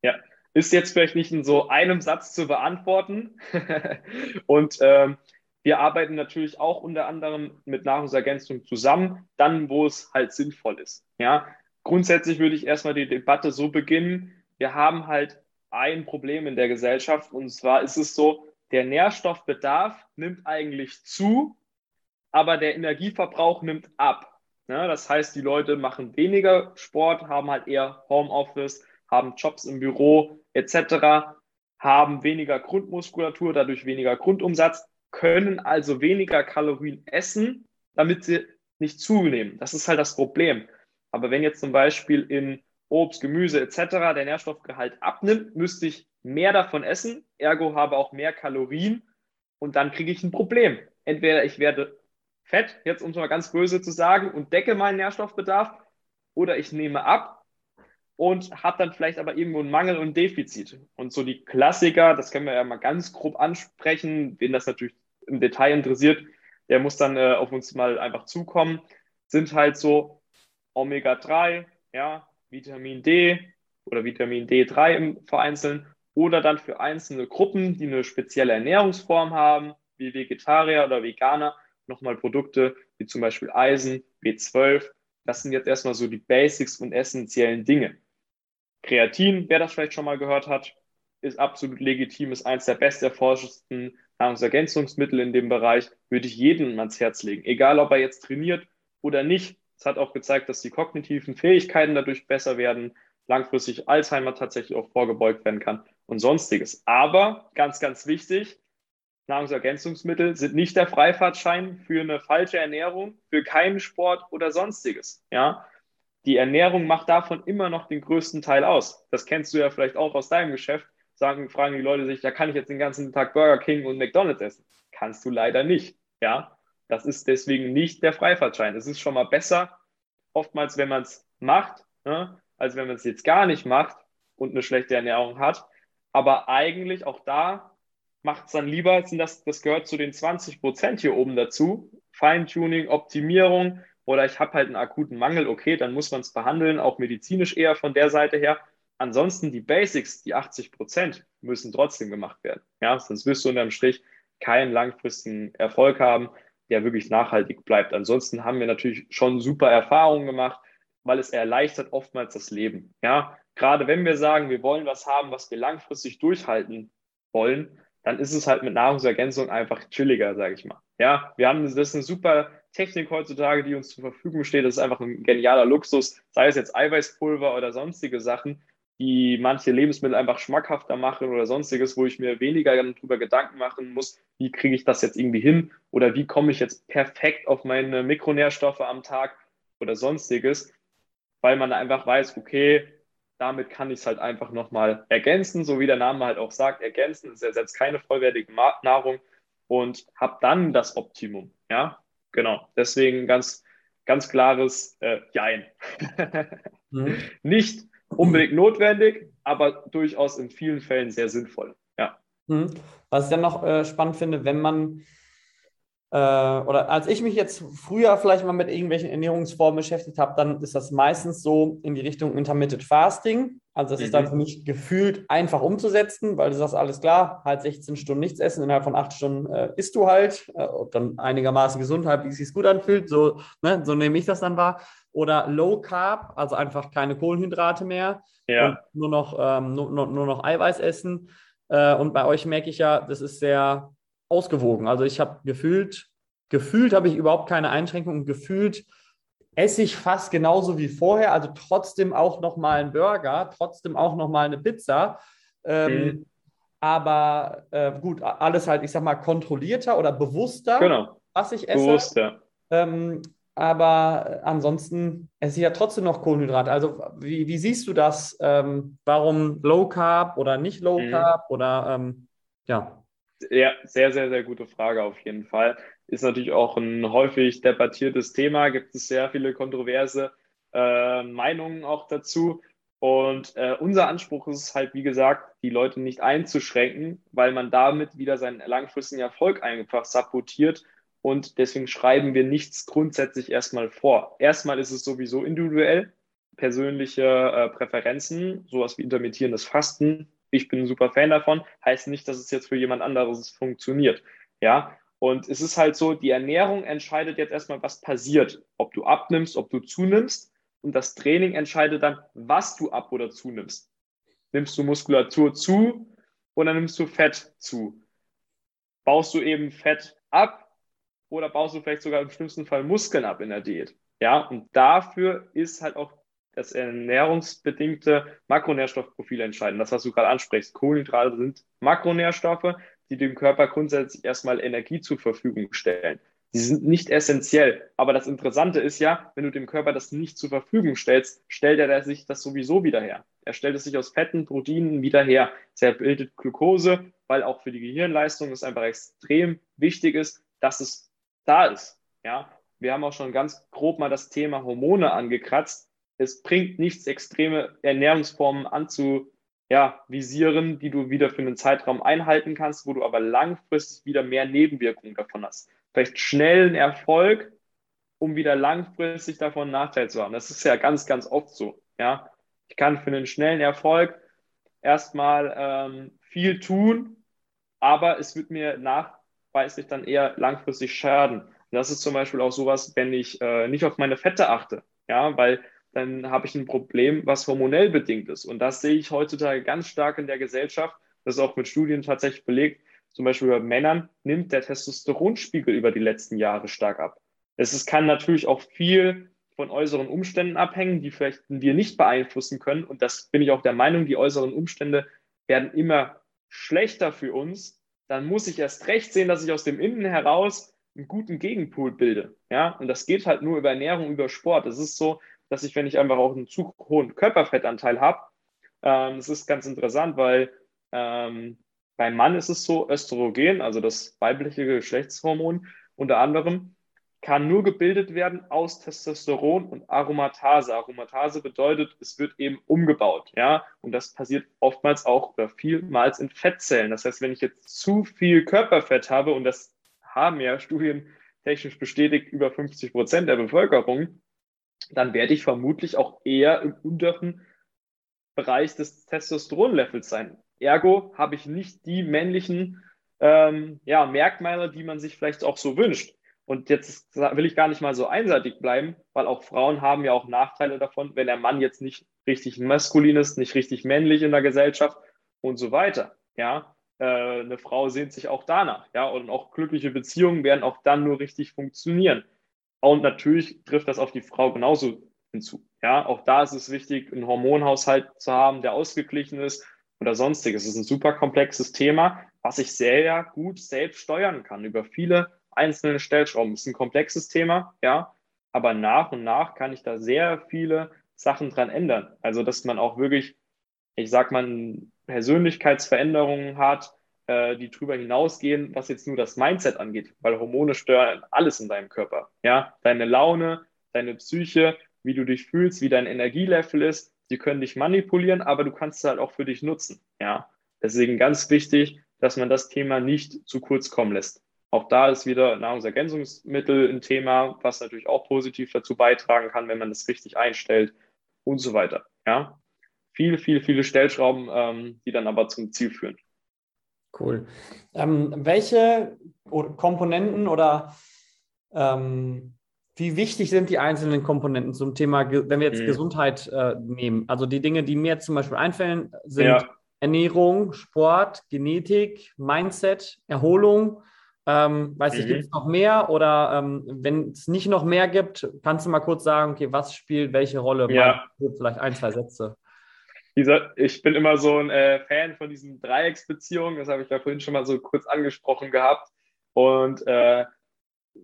Ja, ist jetzt vielleicht nicht in so einem Satz zu beantworten. Und ähm, wir arbeiten natürlich auch unter anderem mit Nahrungsergänzung zusammen, dann, wo es halt sinnvoll ist. Ja, grundsätzlich würde ich erstmal die Debatte so beginnen. Wir haben halt ein Problem in der Gesellschaft und zwar ist es so, der Nährstoffbedarf nimmt eigentlich zu, aber der Energieverbrauch nimmt ab. Ja, das heißt, die Leute machen weniger Sport, haben halt eher Homeoffice, haben Jobs im Büro etc., haben weniger Grundmuskulatur, dadurch weniger Grundumsatz, können also weniger Kalorien essen, damit sie nicht zunehmen. Das ist halt das Problem. Aber wenn jetzt zum Beispiel in Obst, Gemüse etc. der Nährstoffgehalt abnimmt, müsste ich mehr davon essen, ergo habe auch mehr Kalorien und dann kriege ich ein Problem. Entweder ich werde fett, jetzt um es mal ganz böse zu sagen, und decke meinen Nährstoffbedarf, oder ich nehme ab und habe dann vielleicht aber irgendwo einen Mangel und Defizit. Und so die Klassiker, das können wir ja mal ganz grob ansprechen, wen das natürlich im Detail interessiert, der muss dann äh, auf uns mal einfach zukommen, sind halt so Omega-3, ja, Vitamin D oder Vitamin D3 im Vereinzeln oder dann für einzelne Gruppen, die eine spezielle Ernährungsform haben, wie Vegetarier oder Veganer, nochmal Produkte wie zum Beispiel Eisen, B12. Das sind jetzt erstmal so die Basics und essentiellen Dinge. Kreatin, wer das vielleicht schon mal gehört hat, ist absolut legitim, ist eines der besterforschtesten Nahrungsergänzungsmittel in dem Bereich, würde ich jedem ans Herz legen. Egal, ob er jetzt trainiert oder nicht. Es hat auch gezeigt, dass die kognitiven Fähigkeiten dadurch besser werden, langfristig Alzheimer tatsächlich auch vorgebeugt werden kann und sonstiges. Aber ganz, ganz wichtig, Nahrungsergänzungsmittel sind nicht der Freifahrtschein für eine falsche Ernährung, für keinen Sport oder sonstiges. Ja, die Ernährung macht davon immer noch den größten Teil aus. Das kennst du ja vielleicht auch aus deinem Geschäft. Sagen, fragen die Leute sich, ja, kann ich jetzt den ganzen Tag Burger King und McDonald's essen? Kannst du leider nicht. Ja, das ist deswegen nicht der Freifahrtschein. Es ist schon mal besser, oftmals, wenn man es macht, ne, als wenn man es jetzt gar nicht macht und eine schlechte Ernährung hat. Aber eigentlich auch da macht es dann lieber, das, das gehört zu den 20 Prozent hier oben dazu. Feintuning, Optimierung oder ich habe halt einen akuten Mangel, okay, dann muss man es behandeln, auch medizinisch eher von der Seite her. Ansonsten die Basics, die 80 Prozent, müssen trotzdem gemacht werden. Ja, sonst wirst du unterm Strich keinen langfristigen Erfolg haben, der wirklich nachhaltig bleibt. Ansonsten haben wir natürlich schon super Erfahrungen gemacht, weil es erleichtert oftmals das Leben. Ja, gerade wenn wir sagen, wir wollen was haben, was wir langfristig durchhalten wollen, dann ist es halt mit Nahrungsergänzung einfach chilliger, sage ich mal. Ja, wir haben, das ist eine super Technik heutzutage, die uns zur Verfügung steht. Ist einfach ein genialer Luxus, sei es jetzt Eiweißpulver oder sonstige Sachen, die manche Lebensmittel einfach schmackhafter machen oder sonstiges, wo ich mir weniger darüber Gedanken machen muss, wie kriege ich das jetzt irgendwie hin oder wie komme ich jetzt perfekt auf meine Mikronährstoffe am Tag oder sonstiges, weil man einfach weiß, okay, damit kann ich es halt einfach nochmal ergänzen, so wie der Name halt auch sagt, ergänzen. Es ersetzt keine vollwertige Nahrung und habe dann das Optimum. Ja, genau. Deswegen ganz, ganz klares äh, Jein. mhm. Nicht unbedingt notwendig, aber durchaus in vielen Fällen sehr sinnvoll. Ja. Mhm. Was ich dann noch äh, spannend finde, wenn man äh, oder als ich mich jetzt früher vielleicht mal mit irgendwelchen Ernährungsformen beschäftigt habe, dann ist das meistens so in die Richtung Intermittent Fasting. Also das mhm. ist dann mhm. für mich gefühlt einfach umzusetzen, weil du sagst, alles klar, halt 16 Stunden nichts essen, innerhalb von 8 Stunden äh, isst du halt, äh, ob dann einigermaßen gesund, wie es sich gut anfühlt, so, ne, so nehme ich das dann wahr. Oder Low Carb, also einfach keine Kohlenhydrate mehr ja. und nur noch, ähm, nur, nur, nur, noch Eiweiß essen. Äh, und bei euch merke ich ja, das ist sehr ausgewogen. Also ich habe gefühlt, gefühlt habe ich überhaupt keine Einschränkungen. Gefühlt esse ich fast genauso wie vorher. Also trotzdem auch noch mal einen Burger, trotzdem auch noch mal eine Pizza. Ähm, mhm. Aber äh, gut, alles halt, ich sag mal, kontrollierter oder bewusster, genau. was ich esse. Bewusster. Ähm, aber ansonsten esse ich ja trotzdem noch Kohlenhydrate. Also wie, wie siehst du das? Ähm, warum Low Carb oder nicht Low mhm. Carb oder ähm, ja? Ja, sehr, sehr, sehr gute Frage auf jeden Fall. Ist natürlich auch ein häufig debattiertes Thema, gibt es sehr viele kontroverse äh, Meinungen auch dazu. Und äh, unser Anspruch ist halt, wie gesagt, die Leute nicht einzuschränken, weil man damit wieder seinen langfristigen Erfolg einfach sabotiert. Und deswegen schreiben wir nichts grundsätzlich erstmal vor. Erstmal ist es sowieso individuell, persönliche äh, Präferenzen, sowas wie intermittierendes Fasten, ich bin ein super Fan davon, heißt nicht, dass es jetzt für jemand anderes funktioniert. Ja, und es ist halt so, die Ernährung entscheidet jetzt erstmal, was passiert, ob du abnimmst, ob du zunimmst. Und das Training entscheidet dann, was du ab oder zunimmst. Nimmst du Muskulatur zu oder nimmst du Fett zu? Baust du eben Fett ab oder baust du vielleicht sogar im schlimmsten Fall Muskeln ab in der Diät? Ja, und dafür ist halt auch das ernährungsbedingte Makronährstoffprofil entscheiden. Das, was du gerade ansprichst. Kohlenhydrate sind Makronährstoffe, die dem Körper grundsätzlich erstmal Energie zur Verfügung stellen. Sie sind nicht essentiell. Aber das Interessante ist ja, wenn du dem Körper das nicht zur Verfügung stellst, stellt er sich das sowieso wieder her. Er stellt es sich aus Fetten, Proteinen wieder her. Er bildet Glucose, weil auch für die Gehirnleistung es einfach extrem wichtig ist, dass es da ist. Ja, wir haben auch schon ganz grob mal das Thema Hormone angekratzt. Es bringt nichts, extreme Ernährungsformen anzuvisieren, ja, die du wieder für einen Zeitraum einhalten kannst, wo du aber langfristig wieder mehr Nebenwirkungen davon hast vielleicht schnellen Erfolg, um wieder langfristig davon einen Nachteil zu haben. Das ist ja ganz, ganz oft so. Ja, ich kann für einen schnellen Erfolg erstmal ähm, viel tun, aber es wird mir nachweislich dann eher langfristig schaden. Und das ist zum Beispiel auch sowas, wenn ich äh, nicht auf meine Fette achte. Ja, weil dann habe ich ein Problem, was hormonell bedingt ist. Und das sehe ich heutzutage ganz stark in der Gesellschaft. Das ist auch mit Studien tatsächlich belegt, zum Beispiel bei Männern, nimmt der Testosteronspiegel über die letzten Jahre stark ab. Es ist, kann natürlich auch viel von äußeren Umständen abhängen, die vielleicht wir nicht beeinflussen können. Und das bin ich auch der Meinung, die äußeren Umstände werden immer schlechter für uns. Dann muss ich erst recht sehen, dass ich aus dem Innen heraus einen guten Gegenpool bilde. Ja, und das geht halt nur über Ernährung, über Sport. Es ist so, dass ich, wenn ich einfach auch einen zu hohen Körperfettanteil habe, ähm, das ist ganz interessant, weil ähm, beim Mann ist es so, Östrogen, also das weibliche Geschlechtshormon unter anderem, kann nur gebildet werden aus Testosteron und Aromatase. Aromatase bedeutet, es wird eben umgebaut, ja, und das passiert oftmals auch oder vielmals in Fettzellen. Das heißt, wenn ich jetzt zu viel Körperfett habe, und das haben ja Studien technisch bestätigt über 50 Prozent der Bevölkerung, dann werde ich vermutlich auch eher im unteren Bereich des Testosteronlevels sein. Ergo habe ich nicht die männlichen ähm, ja, Merkmale, die man sich vielleicht auch so wünscht. Und jetzt will ich gar nicht mal so einseitig bleiben, weil auch Frauen haben ja auch Nachteile davon, wenn der Mann jetzt nicht richtig maskulin ist, nicht richtig männlich in der Gesellschaft und so weiter. Ja, äh, eine Frau sehnt sich auch danach. Ja, und auch glückliche Beziehungen werden auch dann nur richtig funktionieren. Und natürlich trifft das auf die Frau genauso hinzu. Ja, auch da ist es wichtig, einen Hormonhaushalt zu haben, der ausgeglichen ist oder sonstiges. Es ist ein super komplexes Thema, was ich sehr gut selbst steuern kann über viele einzelne Stellschrauben. Es ist ein komplexes Thema, ja, aber nach und nach kann ich da sehr viele Sachen dran ändern. Also, dass man auch wirklich, ich sag mal, Persönlichkeitsveränderungen hat, äh, die darüber hinausgehen, was jetzt nur das Mindset angeht, weil Hormone steuern alles in deinem Körper. Ja, deine Laune, deine Psyche, wie du dich fühlst, wie dein Energielevel ist, die können dich manipulieren, aber du kannst es halt auch für dich nutzen. Ja, deswegen ganz wichtig, dass man das Thema nicht zu kurz kommen lässt. Auch da ist wieder Nahrungsergänzungsmittel ein Thema, was natürlich auch positiv dazu beitragen kann, wenn man das richtig einstellt und so weiter. Ja, viele, viele, viele Stellschrauben, ähm, die dann aber zum Ziel führen. Cool. Ähm, welche Komponenten oder ähm, wie wichtig sind die einzelnen Komponenten zum Thema, wenn wir jetzt mhm. Gesundheit äh, nehmen? Also die Dinge, die mir zum Beispiel einfallen, sind ja. Ernährung, Sport, Genetik, Mindset, Erholung. Ähm, weiß ich, mhm. gibt es noch mehr? Oder ähm, wenn es nicht noch mehr gibt, kannst du mal kurz sagen, okay, was spielt welche Rolle? Ja. Mal, vielleicht ein, zwei Sätze. Ich bin immer so ein äh, Fan von diesen Dreiecksbeziehungen. Das habe ich ja vorhin schon mal so kurz angesprochen gehabt. Und äh,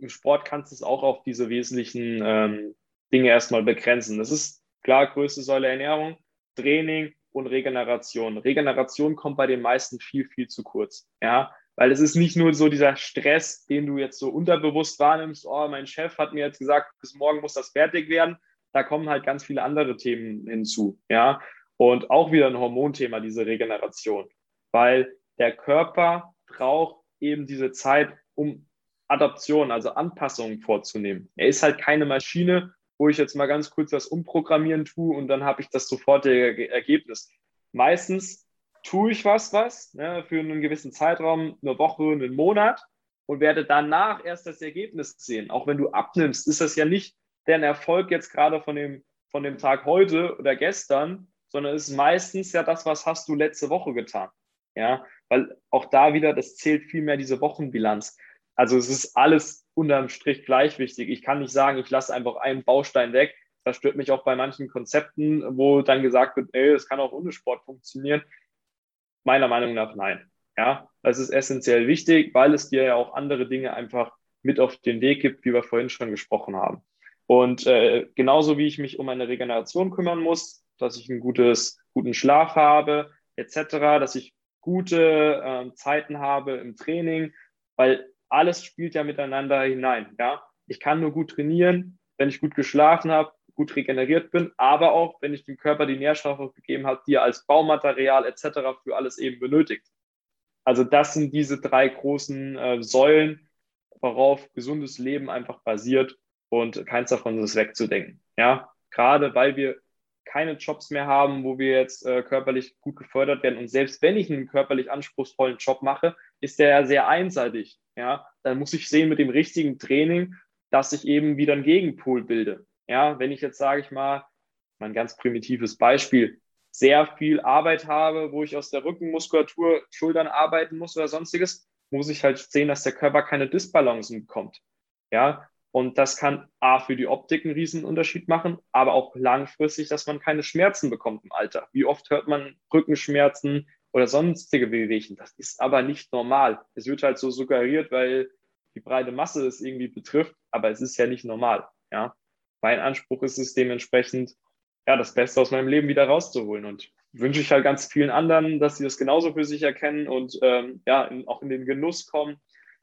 im Sport kannst du es auch auf diese wesentlichen ähm, Dinge erstmal begrenzen. Das ist klar, größte Säule Ernährung, Training und Regeneration. Regeneration kommt bei den meisten viel, viel zu kurz. Ja, weil es ist nicht nur so dieser Stress, den du jetzt so unterbewusst wahrnimmst, oh, mein Chef hat mir jetzt gesagt, bis morgen muss das fertig werden. Da kommen halt ganz viele andere Themen hinzu. Ja, und auch wieder ein Hormonthema, diese Regeneration, weil der Körper braucht eben diese Zeit, um Adaption, also Anpassungen vorzunehmen. Er ist halt keine Maschine, wo ich jetzt mal ganz kurz was umprogrammieren tue und dann habe ich das sofortige Ergebnis. Meistens tue ich was, was ne, für einen gewissen Zeitraum, eine Woche, einen Monat und werde danach erst das Ergebnis sehen. Auch wenn du abnimmst, ist das ja nicht dein Erfolg jetzt gerade von dem, von dem Tag heute oder gestern, sondern ist meistens ja das, was hast du letzte Woche getan. Ja, weil auch da wieder, das zählt viel mehr diese Wochenbilanz. Also es ist alles unterm Strich gleich wichtig. Ich kann nicht sagen, ich lasse einfach einen Baustein weg, Das stört mich auch bei manchen Konzepten, wo dann gesagt wird, ey, es kann auch ohne Sport funktionieren. Meiner Meinung nach nein. Ja, das ist essentiell wichtig, weil es dir ja auch andere Dinge einfach mit auf den Weg gibt, wie wir vorhin schon gesprochen haben. Und äh, genauso wie ich mich um meine Regeneration kümmern muss, dass ich einen gutes, guten Schlaf habe, etc., dass ich gute äh, Zeiten habe im Training, weil alles spielt ja miteinander hinein. Ja, ich kann nur gut trainieren, wenn ich gut geschlafen habe, gut regeneriert bin, aber auch, wenn ich dem Körper die Nährstoffe gegeben habe, die er als Baumaterial etc. für alles eben benötigt. Also das sind diese drei großen äh, Säulen, worauf gesundes Leben einfach basiert und keins davon ist wegzudenken. Ja, gerade weil wir keine Jobs mehr haben, wo wir jetzt äh, körperlich gut gefördert werden. Und selbst wenn ich einen körperlich anspruchsvollen Job mache, ist der ja sehr einseitig. Ja, dann muss ich sehen mit dem richtigen Training, dass ich eben wieder einen Gegenpol bilde. Ja, wenn ich jetzt sage ich mal, mein ganz primitives Beispiel, sehr viel Arbeit habe, wo ich aus der Rückenmuskulatur, Schultern arbeiten muss oder sonstiges, muss ich halt sehen, dass der Körper keine Disbalancen bekommt. Ja, und das kann A für die Optik einen riesen Unterschied machen, aber auch langfristig, dass man keine Schmerzen bekommt im Alter. Wie oft hört man Rückenschmerzen oder sonstige Wehwehchen? Das ist aber nicht normal. Es wird halt so suggeriert, weil die breite Masse es irgendwie betrifft, aber es ist ja nicht normal. Ja? Mein Anspruch ist es dementsprechend, ja, das Beste aus meinem Leben wieder rauszuholen. Und wünsche ich halt ganz vielen anderen, dass sie das genauso für sich erkennen und ähm, ja, in, auch in den Genuss kommen,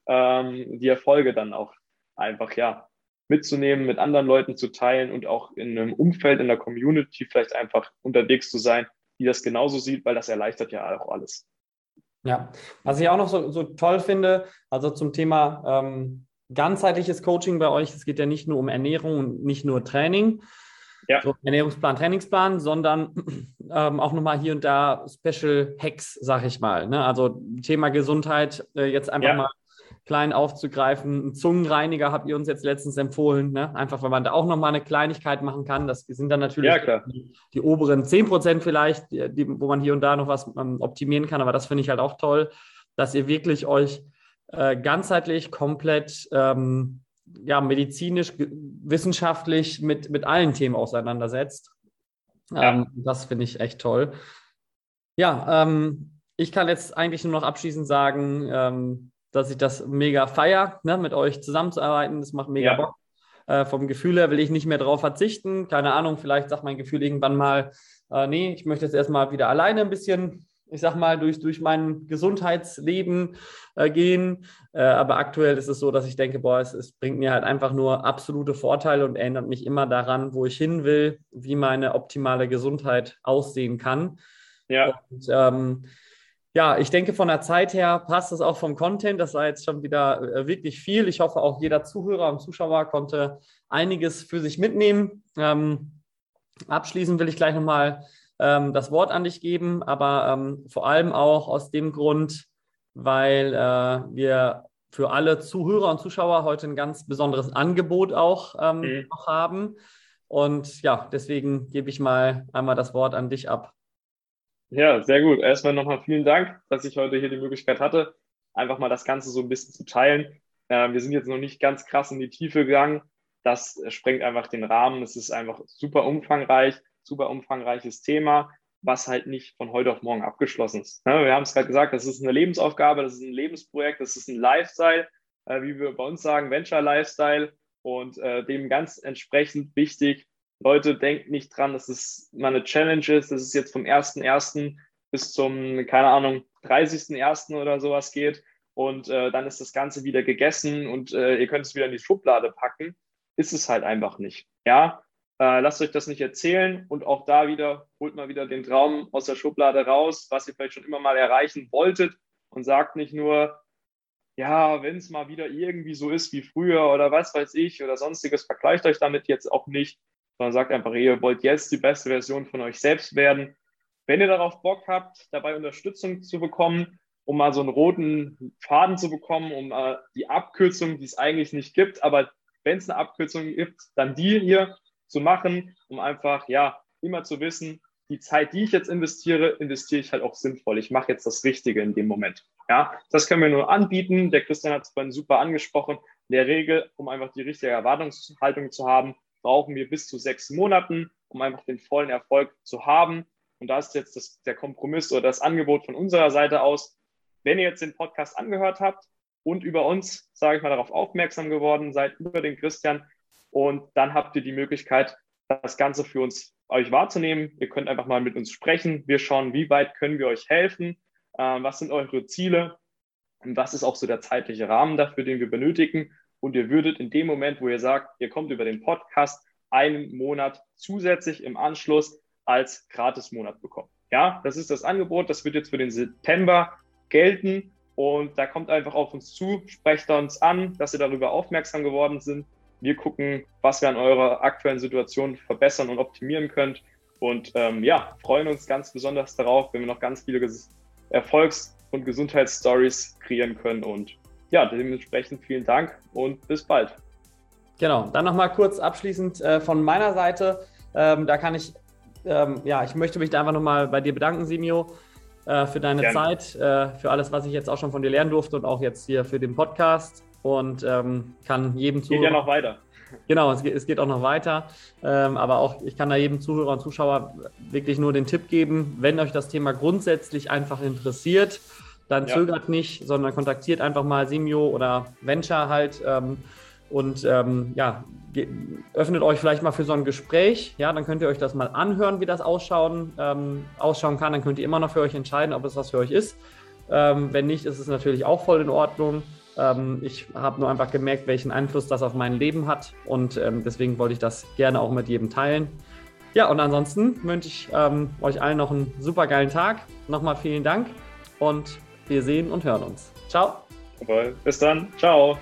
ähm, die Erfolge dann auch einfach ja mitzunehmen, mit anderen Leuten zu teilen und auch in einem Umfeld, in der Community vielleicht einfach unterwegs zu sein, die das genauso sieht, weil das erleichtert ja auch alles. Ja, was ich auch noch so, so toll finde, also zum Thema ähm, ganzheitliches Coaching bei euch, es geht ja nicht nur um Ernährung und nicht nur Training, ja. so Ernährungsplan, Trainingsplan, sondern ähm, auch nochmal hier und da Special Hacks, sag ich mal. Ne? Also Thema Gesundheit, äh, jetzt einfach ja. mal klein aufzugreifen. Ein Zungenreiniger habt ihr uns jetzt letztens empfohlen, ne? einfach weil man da auch nochmal eine Kleinigkeit machen kann. Das sind dann natürlich ja, die, die, oberen 10 Prozent vielleicht, die, wo man hier und da noch was ähm, optimieren kann. Aber das finde ich halt auch toll, dass ihr wirklich euch äh, ganzheitlich komplett ähm, ja, medizinisch, wissenschaftlich mit, mit allen Themen auseinandersetzt. Ja. Ähm, das finde ich echt toll. Ja, ähm, ich kann jetzt eigentlich nur noch abschließend sagen, ähm, dass ich das mega feier, ne, mit euch zusammenzuarbeiten. Das macht mega ja. Bock. Äh, vom Gefühl her will ich nicht mehr darauf verzichten. Keine Ahnung, vielleicht sagt mein Gefühl irgendwann mal, äh, nee, ich möchte jetzt erstmal wieder alleine ein bisschen, ich sag mal, durch, durch mein Gesundheitsleben äh, gehen. Äh, aber aktuell ist es so, dass ich denke, boah, es, es, bringt mir halt einfach nur absolute Vorteile und erinnert mich immer daran, wo ich hin will, wie meine optimale Gesundheit aussehen kann. Ja. Und, ähm, ja, ich denke, von der Zeit her passt es auch vom Content. Das war jetzt schon wieder äh, wirklich viel. Ich hoffe, auch jeder Zuhörer und Zuschauer konnte einiges für sich mitnehmen. Ähm, abschließend will ich gleich nochmal ähm, das Wort an dich geben, aber ähm, vor allem auch aus dem Grund, weil äh, wir für alle Zuhörer und Zuschauer heute ein ganz besonderes Angebot auch ähm, mhm. haben. Und ja, deswegen gebe ich mal einmal das Wort an dich ab. Ja, sehr gut. Erstmal nochmal vielen Dank, dass ich heute hier die Möglichkeit hatte, einfach mal das Ganze so ein bisschen zu teilen. Äh, wir sind jetzt noch nicht ganz krass in die Tiefe gegangen. Das sprengt einfach den Rahmen. Es ist einfach super umfangreich, super umfangreiches Thema, was halt nicht von heute auf morgen abgeschlossen ist. Ne, wir haben es gerade gesagt, das ist eine Lebensaufgabe, das ist ein Lebensprojekt, das ist ein Lifestyle, äh, wie wir bei uns sagen, Venture Lifestyle und äh, dem ganz entsprechend wichtig, Leute, denkt nicht dran, dass es mal eine Challenge ist, dass es jetzt vom 1.1. bis zum, keine Ahnung, 30.1. oder sowas geht und äh, dann ist das Ganze wieder gegessen und äh, ihr könnt es wieder in die Schublade packen. Ist es halt einfach nicht. Ja, äh, lasst euch das nicht erzählen und auch da wieder, holt mal wieder den Traum aus der Schublade raus, was ihr vielleicht schon immer mal erreichen wolltet und sagt nicht nur, ja, wenn es mal wieder irgendwie so ist wie früher oder was weiß ich oder sonstiges, vergleicht euch damit jetzt auch nicht, sondern sagt einfach, ihr wollt jetzt die beste Version von euch selbst werden. Wenn ihr darauf Bock habt, dabei Unterstützung zu bekommen, um mal so einen roten Faden zu bekommen, um äh, die Abkürzung, die es eigentlich nicht gibt, aber wenn es eine Abkürzung gibt, dann die hier zu machen, um einfach, ja, immer zu wissen, die Zeit, die ich jetzt investiere, investiere ich halt auch sinnvoll. Ich mache jetzt das Richtige in dem Moment. Ja, das können wir nur anbieten. Der Christian hat es vorhin super angesprochen. In der Regel, um einfach die richtige Erwartungshaltung zu haben, brauchen wir bis zu sechs Monaten, um einfach den vollen Erfolg zu haben. Und da ist jetzt das, der Kompromiss oder das Angebot von unserer Seite aus. Wenn ihr jetzt den Podcast angehört habt und über uns, sage ich mal, darauf aufmerksam geworden seid, über den Christian, und dann habt ihr die Möglichkeit, das Ganze für uns euch wahrzunehmen. Ihr könnt einfach mal mit uns sprechen. Wir schauen, wie weit können wir euch helfen, äh, was sind eure Ziele und was ist auch so der zeitliche Rahmen dafür, den wir benötigen. Und ihr würdet in dem Moment, wo ihr sagt, ihr kommt über den Podcast, einen Monat zusätzlich im Anschluss als Gratismonat bekommen. Ja, das ist das Angebot. Das wird jetzt für den September gelten. Und da kommt einfach auf uns zu, sprecht uns an, dass ihr darüber aufmerksam geworden sind. Wir gucken, was wir an eurer aktuellen Situation verbessern und optimieren könnt. Und ähm, ja, freuen uns ganz besonders darauf, wenn wir noch ganz viele Erfolgs- und Gesundheitsstories kreieren können. Und ja, dementsprechend vielen Dank und bis bald. Genau, dann nochmal kurz abschließend äh, von meiner Seite. Ähm, da kann ich, ähm, ja, ich möchte mich da einfach nochmal bei dir bedanken, Simio, äh, für deine Gerne. Zeit, äh, für alles, was ich jetzt auch schon von dir lernen durfte und auch jetzt hier für den Podcast. Und ähm, kann jedem Zuhörer. Geht ja noch weiter. Genau, es geht, es geht auch noch weiter. Ähm, aber auch, ich kann da jedem Zuhörer und Zuschauer wirklich nur den Tipp geben, wenn euch das Thema grundsätzlich einfach interessiert, dann ja. zögert nicht, sondern kontaktiert einfach mal Simio oder Venture halt. Ähm, und ähm, ja, öffnet euch vielleicht mal für so ein Gespräch. Ja, dann könnt ihr euch das mal anhören, wie das ausschauen, ähm, ausschauen kann. Dann könnt ihr immer noch für euch entscheiden, ob es was für euch ist. Ähm, wenn nicht, ist es natürlich auch voll in Ordnung. Ähm, ich habe nur einfach gemerkt, welchen Einfluss das auf mein Leben hat und ähm, deswegen wollte ich das gerne auch mit jedem teilen. Ja, und ansonsten wünsche ich euch allen noch einen super geilen Tag. Nochmal vielen Dank und wir sehen und hören uns. Ciao. Bis dann. Ciao.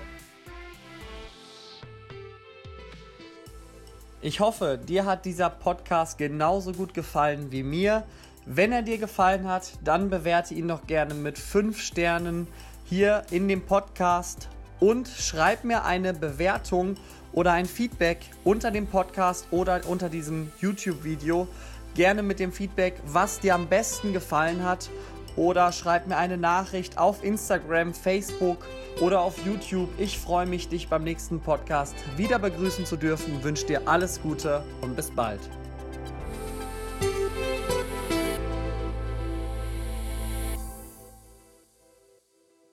Ich hoffe, dir hat dieser Podcast genauso gut gefallen wie mir. Wenn er dir gefallen hat, dann bewerte ihn doch gerne mit 5 Sternen hier in dem Podcast und schreib mir eine Bewertung oder ein Feedback unter dem Podcast oder unter diesem YouTube-Video. Gerne mit dem Feedback, was dir am besten gefallen hat oder schreib mir eine Nachricht auf Instagram, Facebook oder auf YouTube. Ich freue mich, dich beim nächsten Podcast wieder begrüßen zu dürfen. Wünsche dir alles Gute und bis bald.